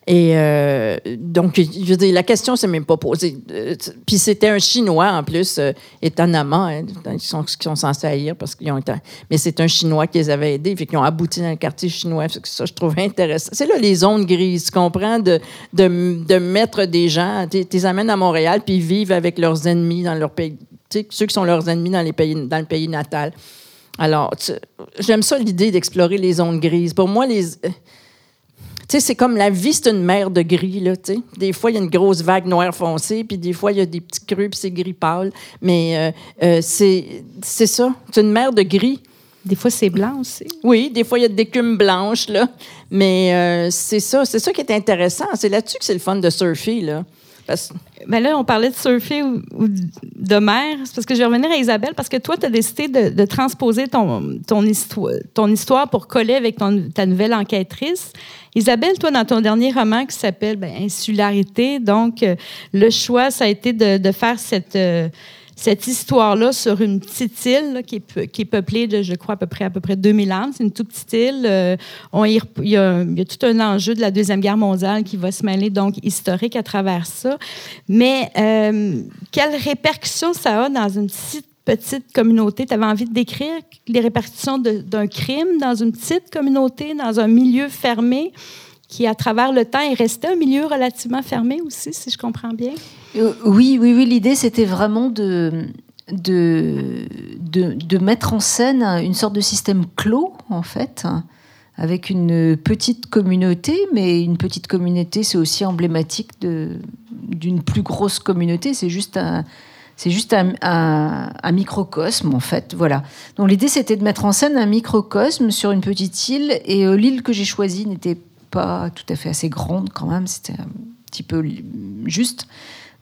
Et euh, donc, je veux dire, la question s'est même pas posée. Euh, Puis c'était un Chinois, en plus, euh, étonnamment. hein, ils, sont, ils sont censés haïr parce qu'ils ont été... Mais c'est un Chinois qui les avait aidés, fait qu'ils ont abouti dans le quartier chinois. Que ça, je trouvais intéressant. C'est là les zones grises, tu comprends, de, de, de mettre des gens, tu les amènes à Montréal, puis ils vivent avec leurs ennemis dans leur pays. Tu ceux qui sont leurs ennemis dans, les pays, dans le pays natal. Alors, j'aime ça l'idée d'explorer les zones grises. Pour moi, les... Tu sais, c'est comme la vie, c'est une mer de gris, là, tu sais. Des fois, il y a une grosse vague noire foncée, puis des fois, il y a des petits creux, puis c'est gris pâle. Mais euh, euh, c'est c'est ça, c'est une mer de gris. Des fois, c'est blanc aussi. Oui, des fois, il y a des écumes blanches, là. Mais euh, c'est ça, c'est ça qui est intéressant. C'est là-dessus que c'est le fun de surfer, là. Parce- Ben là, on parlait de surfer ou, de mer. C'est parce que je vais revenir à Isabelle, parce que toi, tu as décidé de, transposer ton, ton, histoire, ton histoire pour coller avec ta nouvelle enquêtrice. Isabelle, toi, dans ton dernier roman qui s'appelle ben, Insularité, donc, euh, le choix, ça a été de, de faire cette. euh, cette histoire-là sur une petite île qui, est, peuplée de, je crois, à peu près, à peu près 2000 ans. C'est une toute petite île. Euh, il, y a, tout un enjeu de la Deuxième Guerre mondiale qui va se mêler, donc historique à travers ça. Mais euh, quelles répercussions ça a dans une petite petite communauté? Tu avais envie de décrire les répercussions d'un crime dans une petite communauté, dans un milieu fermé, qui, à travers le temps, est resté un milieu relativement fermé aussi, si je comprends bien? Euh, Oui, oui, oui. L'idée, c'était vraiment de, de, de, mettre en scène une sorte de système clos, en fait, avec une petite communauté, mais une petite communauté, c'est aussi emblématique d'une plus grosse communauté. C'est juste un. C'est juste un, microcosme, en fait. Voilà. Donc l'idée, c'était de mettre en scène un microcosme sur une petite île. Et euh, l'île que j'ai choisie n'était pas tout à fait assez grande, quand même. C'était un petit peu juste.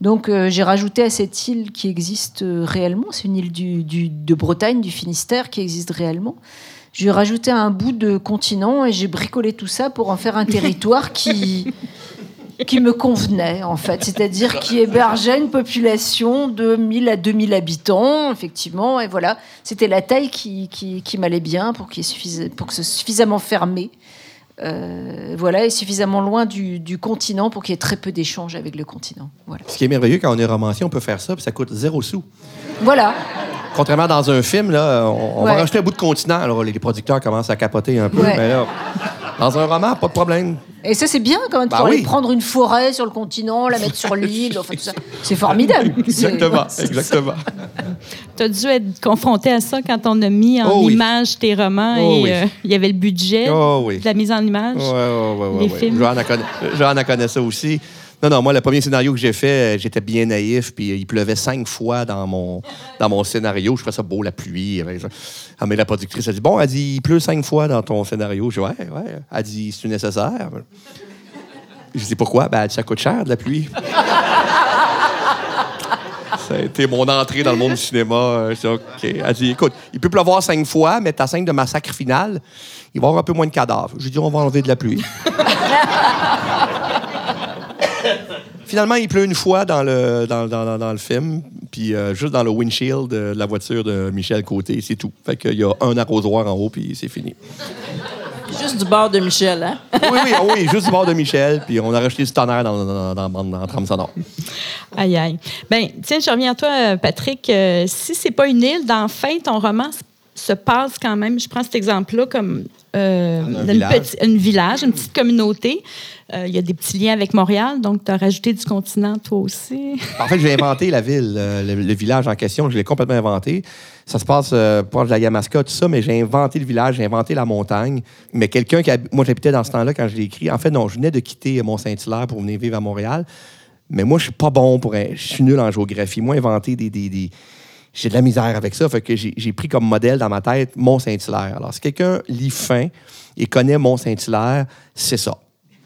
Donc euh, j'ai rajouté à cette île qui existe euh, réellement, c'est une île du, du- de Bretagne, du Finistère, qui existe réellement. J'ai rajouté un bout de continent et j'ai bricolé tout ça pour en faire un territoire qui, qui me convenait, en fait. C'est-à-dire qui hébergeait une population de 1000 à 2000 habitants, effectivement. Et voilà, c'était la taille qui, qui, qui m'allait bien pour, qu'il pour que ce soit suffisamment fermé. Euh, voilà, et suffisamment loin du, du continent pour qu'il y ait très peu d'échanges avec le continent. Voilà. Ce qui est merveilleux quand on est romancier, on peut faire ça, puis ça coûte zéro sou. Voilà. Contrairement dans un film, là, on, on va rajouter un bout de continent. Alors, les producteurs commencent à capoter un peu. Ouais. Mais là, dans un roman, pas de problème. Et ça, c'est bien quand même, Bah pour aller oui. prendre une forêt sur le continent, la mettre sur l'île, enfin tout ça. C'est formidable. Exactement, exactement. Tu as dû être confronté à ça quand on a mis en Oh oui. image tes romans Oh et oui. euh, il y avait le budget Oh oui. de la mise en image. Les ouais. films. Joanne, elle connaît ça aussi. Non, non, moi, le premier scénario que j'ai fait, euh, j'étais bien naïf, puis euh, il pleuvait cinq fois dans mon, dans mon scénario. Je trouvais ça beau, la pluie. ça. Ah, mais la productrice a dit Bon, elle dit, il pleut cinq fois dans ton scénario. Je dis Ouais, ouais. Elle dit C'est nécessaire? Je dis Pourquoi? Ben, dit, ça coûte cher, de la pluie. Ça a été mon entrée dans le monde du cinéma. Euh, Je dis, OK. Elle dit, écoute, il peut pleuvoir cinq fois, mais ta scène de massacre finale, il va y avoir un peu moins de cadavres. Je dis, on va enlever de la pluie. Finalement, il pleut une fois dans le, dans, dans- dans- le film, puis euh, juste dans le windshield de la voiture de Michel Côté, c'est tout. Fait qu'il y a un arrosoir en haut, puis c'est fini. Juste du bord de Michel, hein? Oui, oui, ah oui, juste du bord de Michel, puis on a rajouté du tonnerre dans, dans, dans, dans, dans trame sonore. Aïe, aïe. Ben, tiens, je reviens à toi, euh, Patrick. Euh, si c'est pas une île, dans fin, ton roman se passe quand même, je prends cet exemple-là comme euh, Un une, village. une village, une petite communauté. Euh, Il y a des petits liens avec Montréal, donc tu as rajouté du continent, toi aussi. En fait, j'ai inventé la ville, euh, le, le village en question. Je l'ai complètement inventé. Ça se passe euh, proche de la Yamaska, tout ça, mais j'ai inventé le village, j'ai inventé la montagne. Mais quelqu'un qui. Moi, j'habitais dans ce temps-là quand je l'ai écrit. En fait, non, je venais de quitter Mont-Saint-Hilaire pour venir vivre à Montréal. Mais moi, je suis pas bon pour. Je suis nul en géographie. Moi, inventer des. des- des- j'ai de la misère avec ça. Fait que j'ai pris comme modèle dans ma tête Mont-Saint-Hilaire. Alors, si quelqu'un lit fin et connaît Mont-Saint-Hilaire, c'est ça.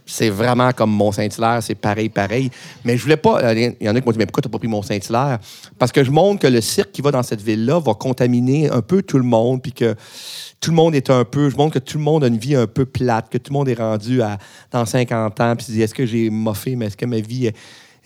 C'est vraiment comme Mont-Saint-Hilaire, c'est pareil, pareil. Mais je voulais pas. euh, Il y en a qui m'ont dit, mais pourquoi t'as pas pris Mont-Saint-Hilaire? Parce que je montre que le cirque qui va dans cette ville-là va contaminer un peu tout le monde, puis que tout le monde est un peu. Je montre que tout le monde a une vie un peu plate, que tout le monde est rendu à, dans 50 ans, puis se dit, est-ce que j'ai moffé, mais est-ce que ma vie est,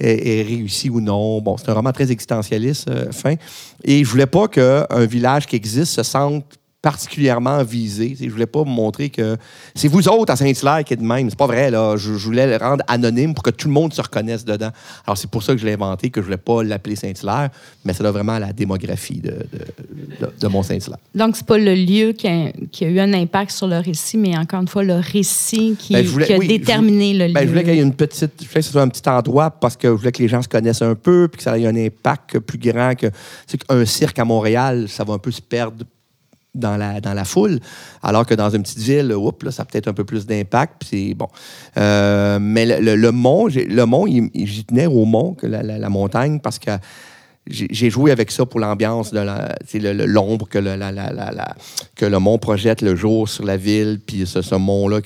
est- est réussie ou non? Bon, c'est un roman très existentialiste, euh, fin. Et je voulais pas qu'un village qui existe se sente particulièrement visé. Je voulais pas montrer que c'est vous autres à Saint-Hilaire qui êtes de même. C'est pas vrai, là. Je, je voulais le rendre anonyme pour que tout le monde se reconnaisse dedans. Alors, c'est pour ça que je l'ai inventé, que je voulais pas l'appeler Saint-Hilaire, mais ça doit vraiment à la démographie de, de, de, de mon Saint-Hilaire. Donc, c'est pas le lieu qui a, qui a eu un impact sur le récit, mais encore une fois, le récit qui, Ben, je voulais- qui a oui, je déterminé le lieu. Ben, je voulais qu'il y ait une petite. Je voulais que ce soit un petit endroit parce que je voulais que les gens se connaissent un peu, puis que ça ait un impact plus grand que. Tu sais, qu'un cirque à Montréal, ça va un peu se perdre dans la, dans la foule, alors que dans une petite ville, oups, là, ça a peut-être un peu plus d'impact, bon. Euh, mais le, le- le mont, le mont, j'y tenais au mont, que la- la montagne, parce que j'ai joué avec ça pour l'ambiance de la- l'ombre que le, la- la- la- la- que le mont projette le jour sur la ville, puis ce, ce mont-là,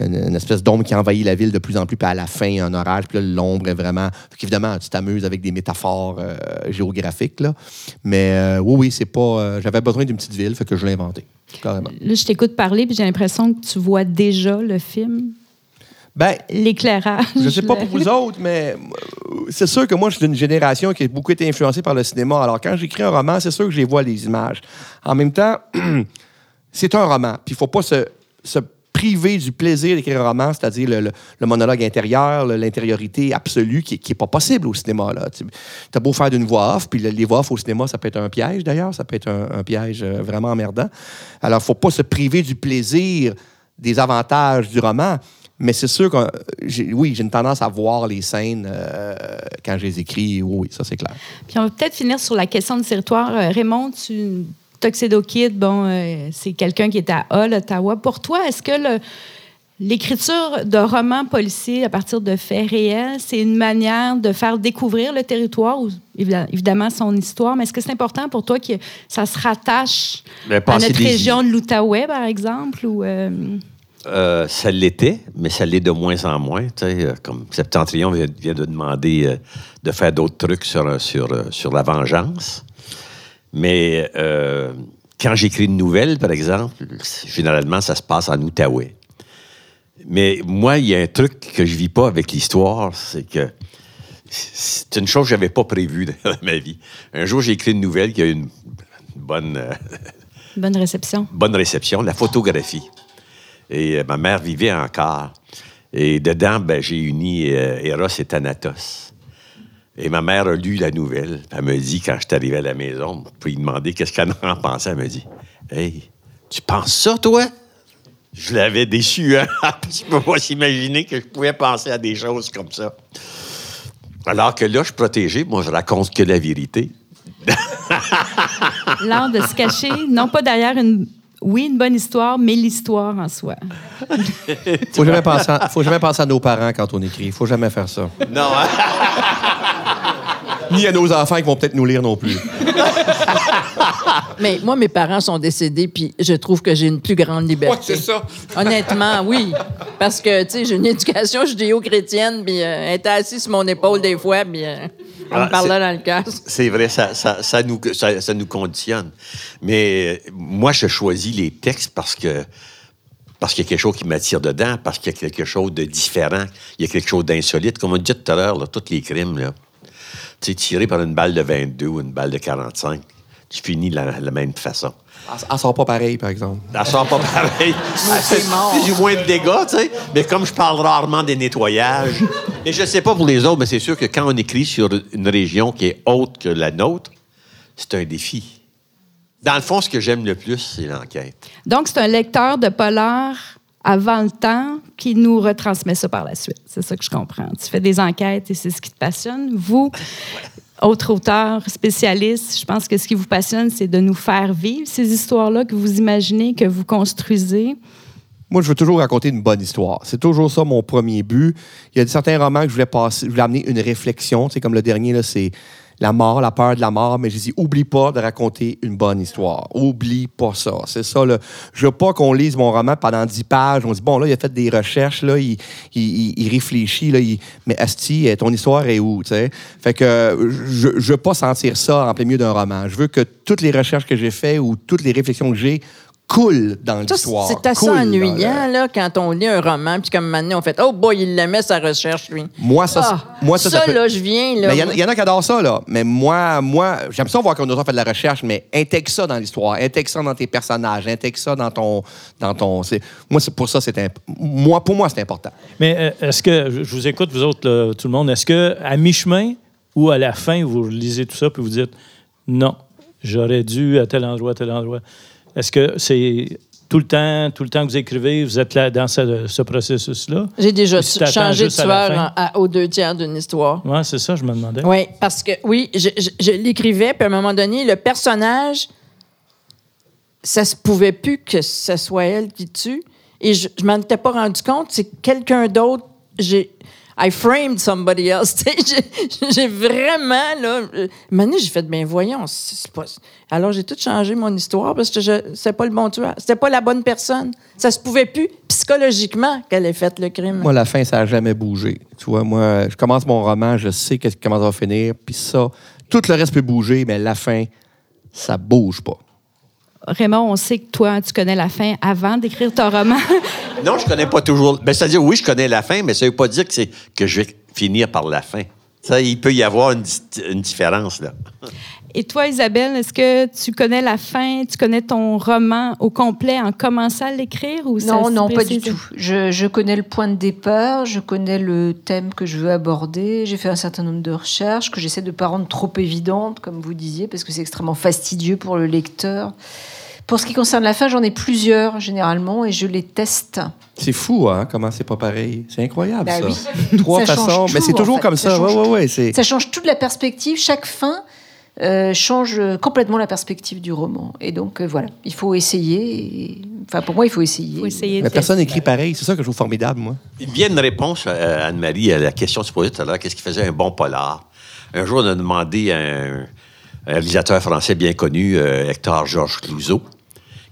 une, une espèce d'ombre qui envahit la ville de plus en plus, puis à la fin, il y a un orage, puis là, l'ombre est vraiment... Évidemment, tu t'amuses avec des métaphores euh, géographiques, là. Mais euh, oui, oui, c'est pas... euh, J'avais besoin d'une petite ville, fait que je l'ai inventé, carrément. Là, je t'écoute parler, puis j'ai l'impression que tu vois déjà le film. Ben, l'éclairage. Je sais pas pour vous autres, mais c'est sûr que moi, je suis d'une génération qui a beaucoup été influencée par le cinéma. Alors, quand j'écris un roman, c'est sûr que je vois, les images. En même temps, c'est un roman. Puis, il ne faut pas se, se priver du plaisir d'écrire un roman, c'est-à-dire le, le- monologue intérieur, l'intériorité absolue, qui n'est pas possible au cinéma. Tu as beau faire d'une voix off, puis le- les voix off au cinéma, ça peut être un piège, d'ailleurs. Ça peut être un, piège euh, vraiment emmerdant. Alors, faut pas se priver du plaisir, des avantages du roman. Mais c'est sûr que, euh, j'ai- oui, j'ai une tendance à voir les scènes euh, quand je les écris. Oui, ça, c'est clair. Puis on va peut-être finir sur la question du territoire. Euh, Raymond, tu Tuxedo Kid, bon, euh, c'est quelqu'un qui est à Hull, Ottawa. Pour toi, est-ce que le- l'écriture de romans policiers à partir de faits réels, c'est une manière de faire découvrir le territoire ou évi- évidemment son histoire, mais est-ce que c'est important pour toi que ça se rattache à notre région de l'Outaouais, par exemple? Ou, euh, ça l'était, mais ça l'est de moins en moins. euh, Comme Septentrion vient, vient de demander euh, de faire d'autres trucs sur, sur, sur la vengeance. Mais euh, quand j'écris une nouvelle, par exemple, généralement, ça se passe en Outaouais. Mais moi, il y a un truc que je vis pas avec l'histoire, c'est que c'est une chose que j'avais pas prévue dans ma vie. Un jour, j'ai écrit une nouvelle qui a eu une bonne... bonne réception. bonne réception, la photographie. Et euh, ma mère vivait encore. Et dedans, ben, j'ai uni euh, Eros et Thanatos. Et ma mère a lu la nouvelle. Elle me dit, quand je suis arrivé à la maison, pour lui demander qu'est-ce qu'elle en pensait, elle me dit Hey, tu penses ça, toi Je l'avais déçu, hein? Je peux pas s'imaginer que je pouvais penser à des choses comme ça. Alors que là, je suis protégé. Moi, je raconte que la vérité. L'art de se cacher, non pas derrière une, oui, une bonne histoire, mais l'histoire en soi. faut jamais penser, à, faut jamais penser à nos parents quand on écrit. faut jamais faire ça. Non, hein? Ni à nos enfants qui vont peut-être nous lire non plus. Mais moi, mes parents sont décédés, puis je trouve que j'ai une plus grande liberté. ça. Honnêtement, oui. Parce que, tu sais, j'ai une éducation judéo-chrétienne, puis euh, elle était assise sur mon épaule des fois, puis euh, Ah, me parlait c'est- dans le casque. C'est vrai, ça, ça, ça nous, ça, ça nous conditionne. Mais euh, moi, je choisis les textes parce que parce qu'il y a quelque chose qui m'attire dedans, parce qu'il y a quelque chose de différent, il y a quelque chose d'insolite. Comme on dit tout à l'heure, là, tous les crimes, là, tu sais, tiré par une balle de 22 ou une balle de 45, tu finis de la, la même façon. Elle, elle sort pas pareil, par exemple. Elle sort pas pareil. c'est mort. J'ai moins de dégâts, tu sais. Mais comme je parle rarement des nettoyages, et je sais pas pour les autres, mais c'est sûr que quand on écrit sur une région qui est haute que la nôtre, c'est un défi. Dans le fond, ce que j'aime le plus, c'est l'enquête. Donc, c'est un lecteur de polar avant le temps qui nous retransmet ça par la suite. C'est ça que je comprends. Tu fais des enquêtes et c'est ce qui te passionne. Vous, autre auteur, spécialiste, je pense que ce qui vous passionne, c'est de nous faire vivre ces histoires-là que vous imaginez, que vous construisez. Moi, je veux toujours raconter une bonne histoire. C'est toujours ça mon premier but. Il y a certains romans que je voulais amener une réflexion. Sais, comme le dernier, là, c'est la mort, la peur de la mort. Mais je dis, oublie pas de raconter une bonne histoire. Oublie pas ça. C'est ça. Là. Je veux pas qu'on lise mon roman pendant 10 pages. On dit, bon, là, il a fait des recherches, là, il, il, il- réfléchit, là, il- mais Asti, ton histoire est où? tu sais? Fait que euh, je, je veux pas sentir ça en plein milieu d'un roman. Je veux que toutes les recherches que j'ai faites ou toutes les réflexions que j'ai dans l'histoire. c'est assez ennuyant, là, quand on lit un roman, puis comme maintenant, on fait Oh boy, il l'aimait sa recherche, lui. Moi, ça, Ah, c'est- moi, ça, ça, ça, fait- là, je viens, là. Mais il y en a- il y, en a qui adorent ça, là. Mais moi, moi j'aime ça voir qu'un auteur fait de la recherche, mais intègre ça dans l'histoire, intègre ça dans tes personnages, intègre ça dans ton. Dans ton c'est- moi, c'est pour ça, c'est imp- moi, pour moi, c'est important. Mais euh, est-ce que, je je vous écoute, vous autres, là, tout le monde, est-ce que à mi-chemin ou à la fin, vous lisez tout ça puis vous dites non, j'aurais dû à tel endroit, à tel endroit? Est-ce que c'est tout le temps, tout le temps que vous écrivez, vous êtes là dans ce, ce processus-là? J'ai déjà changé de tueur aux deux tiers d'une histoire. Oui, c'est ça, je me demandais. Oui, parce que, oui, je, je- je l'écrivais, puis à un moment donné, le personnage, ça se pouvait plus que ce soit elle qui tue. Et je, je m'en étais pas rendu compte, c'est quelqu'un d'autre. J'ai. I framed somebody else. J'ai- vraiment, là. j'ai fait, ben voyons. Alors, j'ai tout changé mon histoire parce que c'était pas le bon tueur. C'était pas la bonne personne. Ça se pouvait plus psychologiquement qu'elle ait fait le crime. Moi, la fin, ça n'a jamais bougé. Tu vois, moi, je commence mon roman, je sais comment ça va finir, puis ça, tout le reste peut bouger, mais la fin, ça bouge pas. Raymond, on sait que toi, tu connais la fin avant d'écrire ton roman. Non, je connais pas toujours. Ben, c'est-à-dire, oui, je connais la fin, mais ça veut pas dire que, que je vais finir par la fin. Ça, il peut y avoir une, une différence, là. Et toi, Isabelle, est-ce que tu connais la fin, tu connais ton roman au complet en commençant à l'écrire ou Non, non, pas du tout. Je, je connais le point de départ, je connais le thème que je veux aborder, j'ai fait un certain nombre de recherches que j'essaie de ne pas rendre trop évidentes, comme vous disiez, parce que c'est extrêmement fastidieux pour le lecteur. Pour ce qui concerne la fin, j'en ai plusieurs généralement et je les teste. C'est fou, hein, comment c'est pas pareil. C'est incroyable, Bah ça. oui. Trois Ça façons. mais tout, c'est en toujours fait. comme Ça ça. change Ouais, ouais, ouais. C'est... Ça change toute la perspective. Chaque fin euh, change complètement la perspective du roman. Et donc euh, voilà, il faut essayer. et- Enfin, pour moi, il faut essayer. Il faut essayer de Mais personne n'écrit pareil. C'est ça que je trouve formidable, moi. Bien une réponse, euh, Anne-Marie, à la question que tu posais tout à l'heure. Qu'est-ce qui faisait un bon polar? Un jour, on a demandé à un, un réalisateur français bien connu, euh, Hector Georges Clouzot,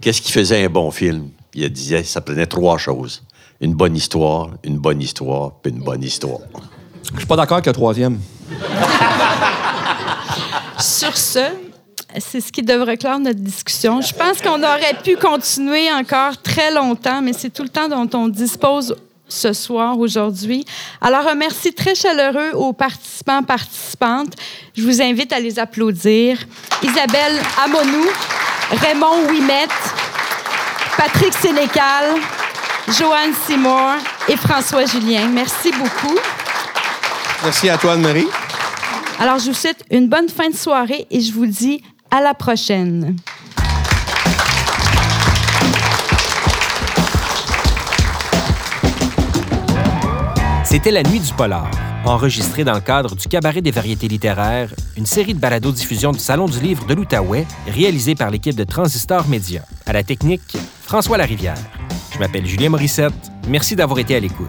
qu'est-ce qui faisait un bon film? Il disait ça prenait trois choses. Une bonne histoire, une bonne histoire, puis une bonne histoire. Je suis pas d'accord avec le troisième. Sur ce, c'est ce qui devrait clore notre discussion. Je pense qu'on aurait pu continuer encore très longtemps, mais c'est tout le temps dont on dispose ce soir, aujourd'hui. Alors, un merci très chaleureux aux participants, participantes. Je vous invite à les applaudir. Isabelle Amonou, Raymond Ouimet, Patrick Sénécal, Joanne Seymour et François Julien. Merci beaucoup. Merci à toi, Anne-Marie. Alors, je vous souhaite une bonne fin de soirée et je vous dis à la prochaine. C'était La Nuit du Polar, enregistré dans le cadre du Cabaret des variétés littéraires, une série de balados-diffusion du Salon du livre de l'Outaouais, réalisée par l'équipe de Transistor Média. À la technique, François Larivière. Je m'appelle Julien Morissette. Merci d'avoir été à l'écoute.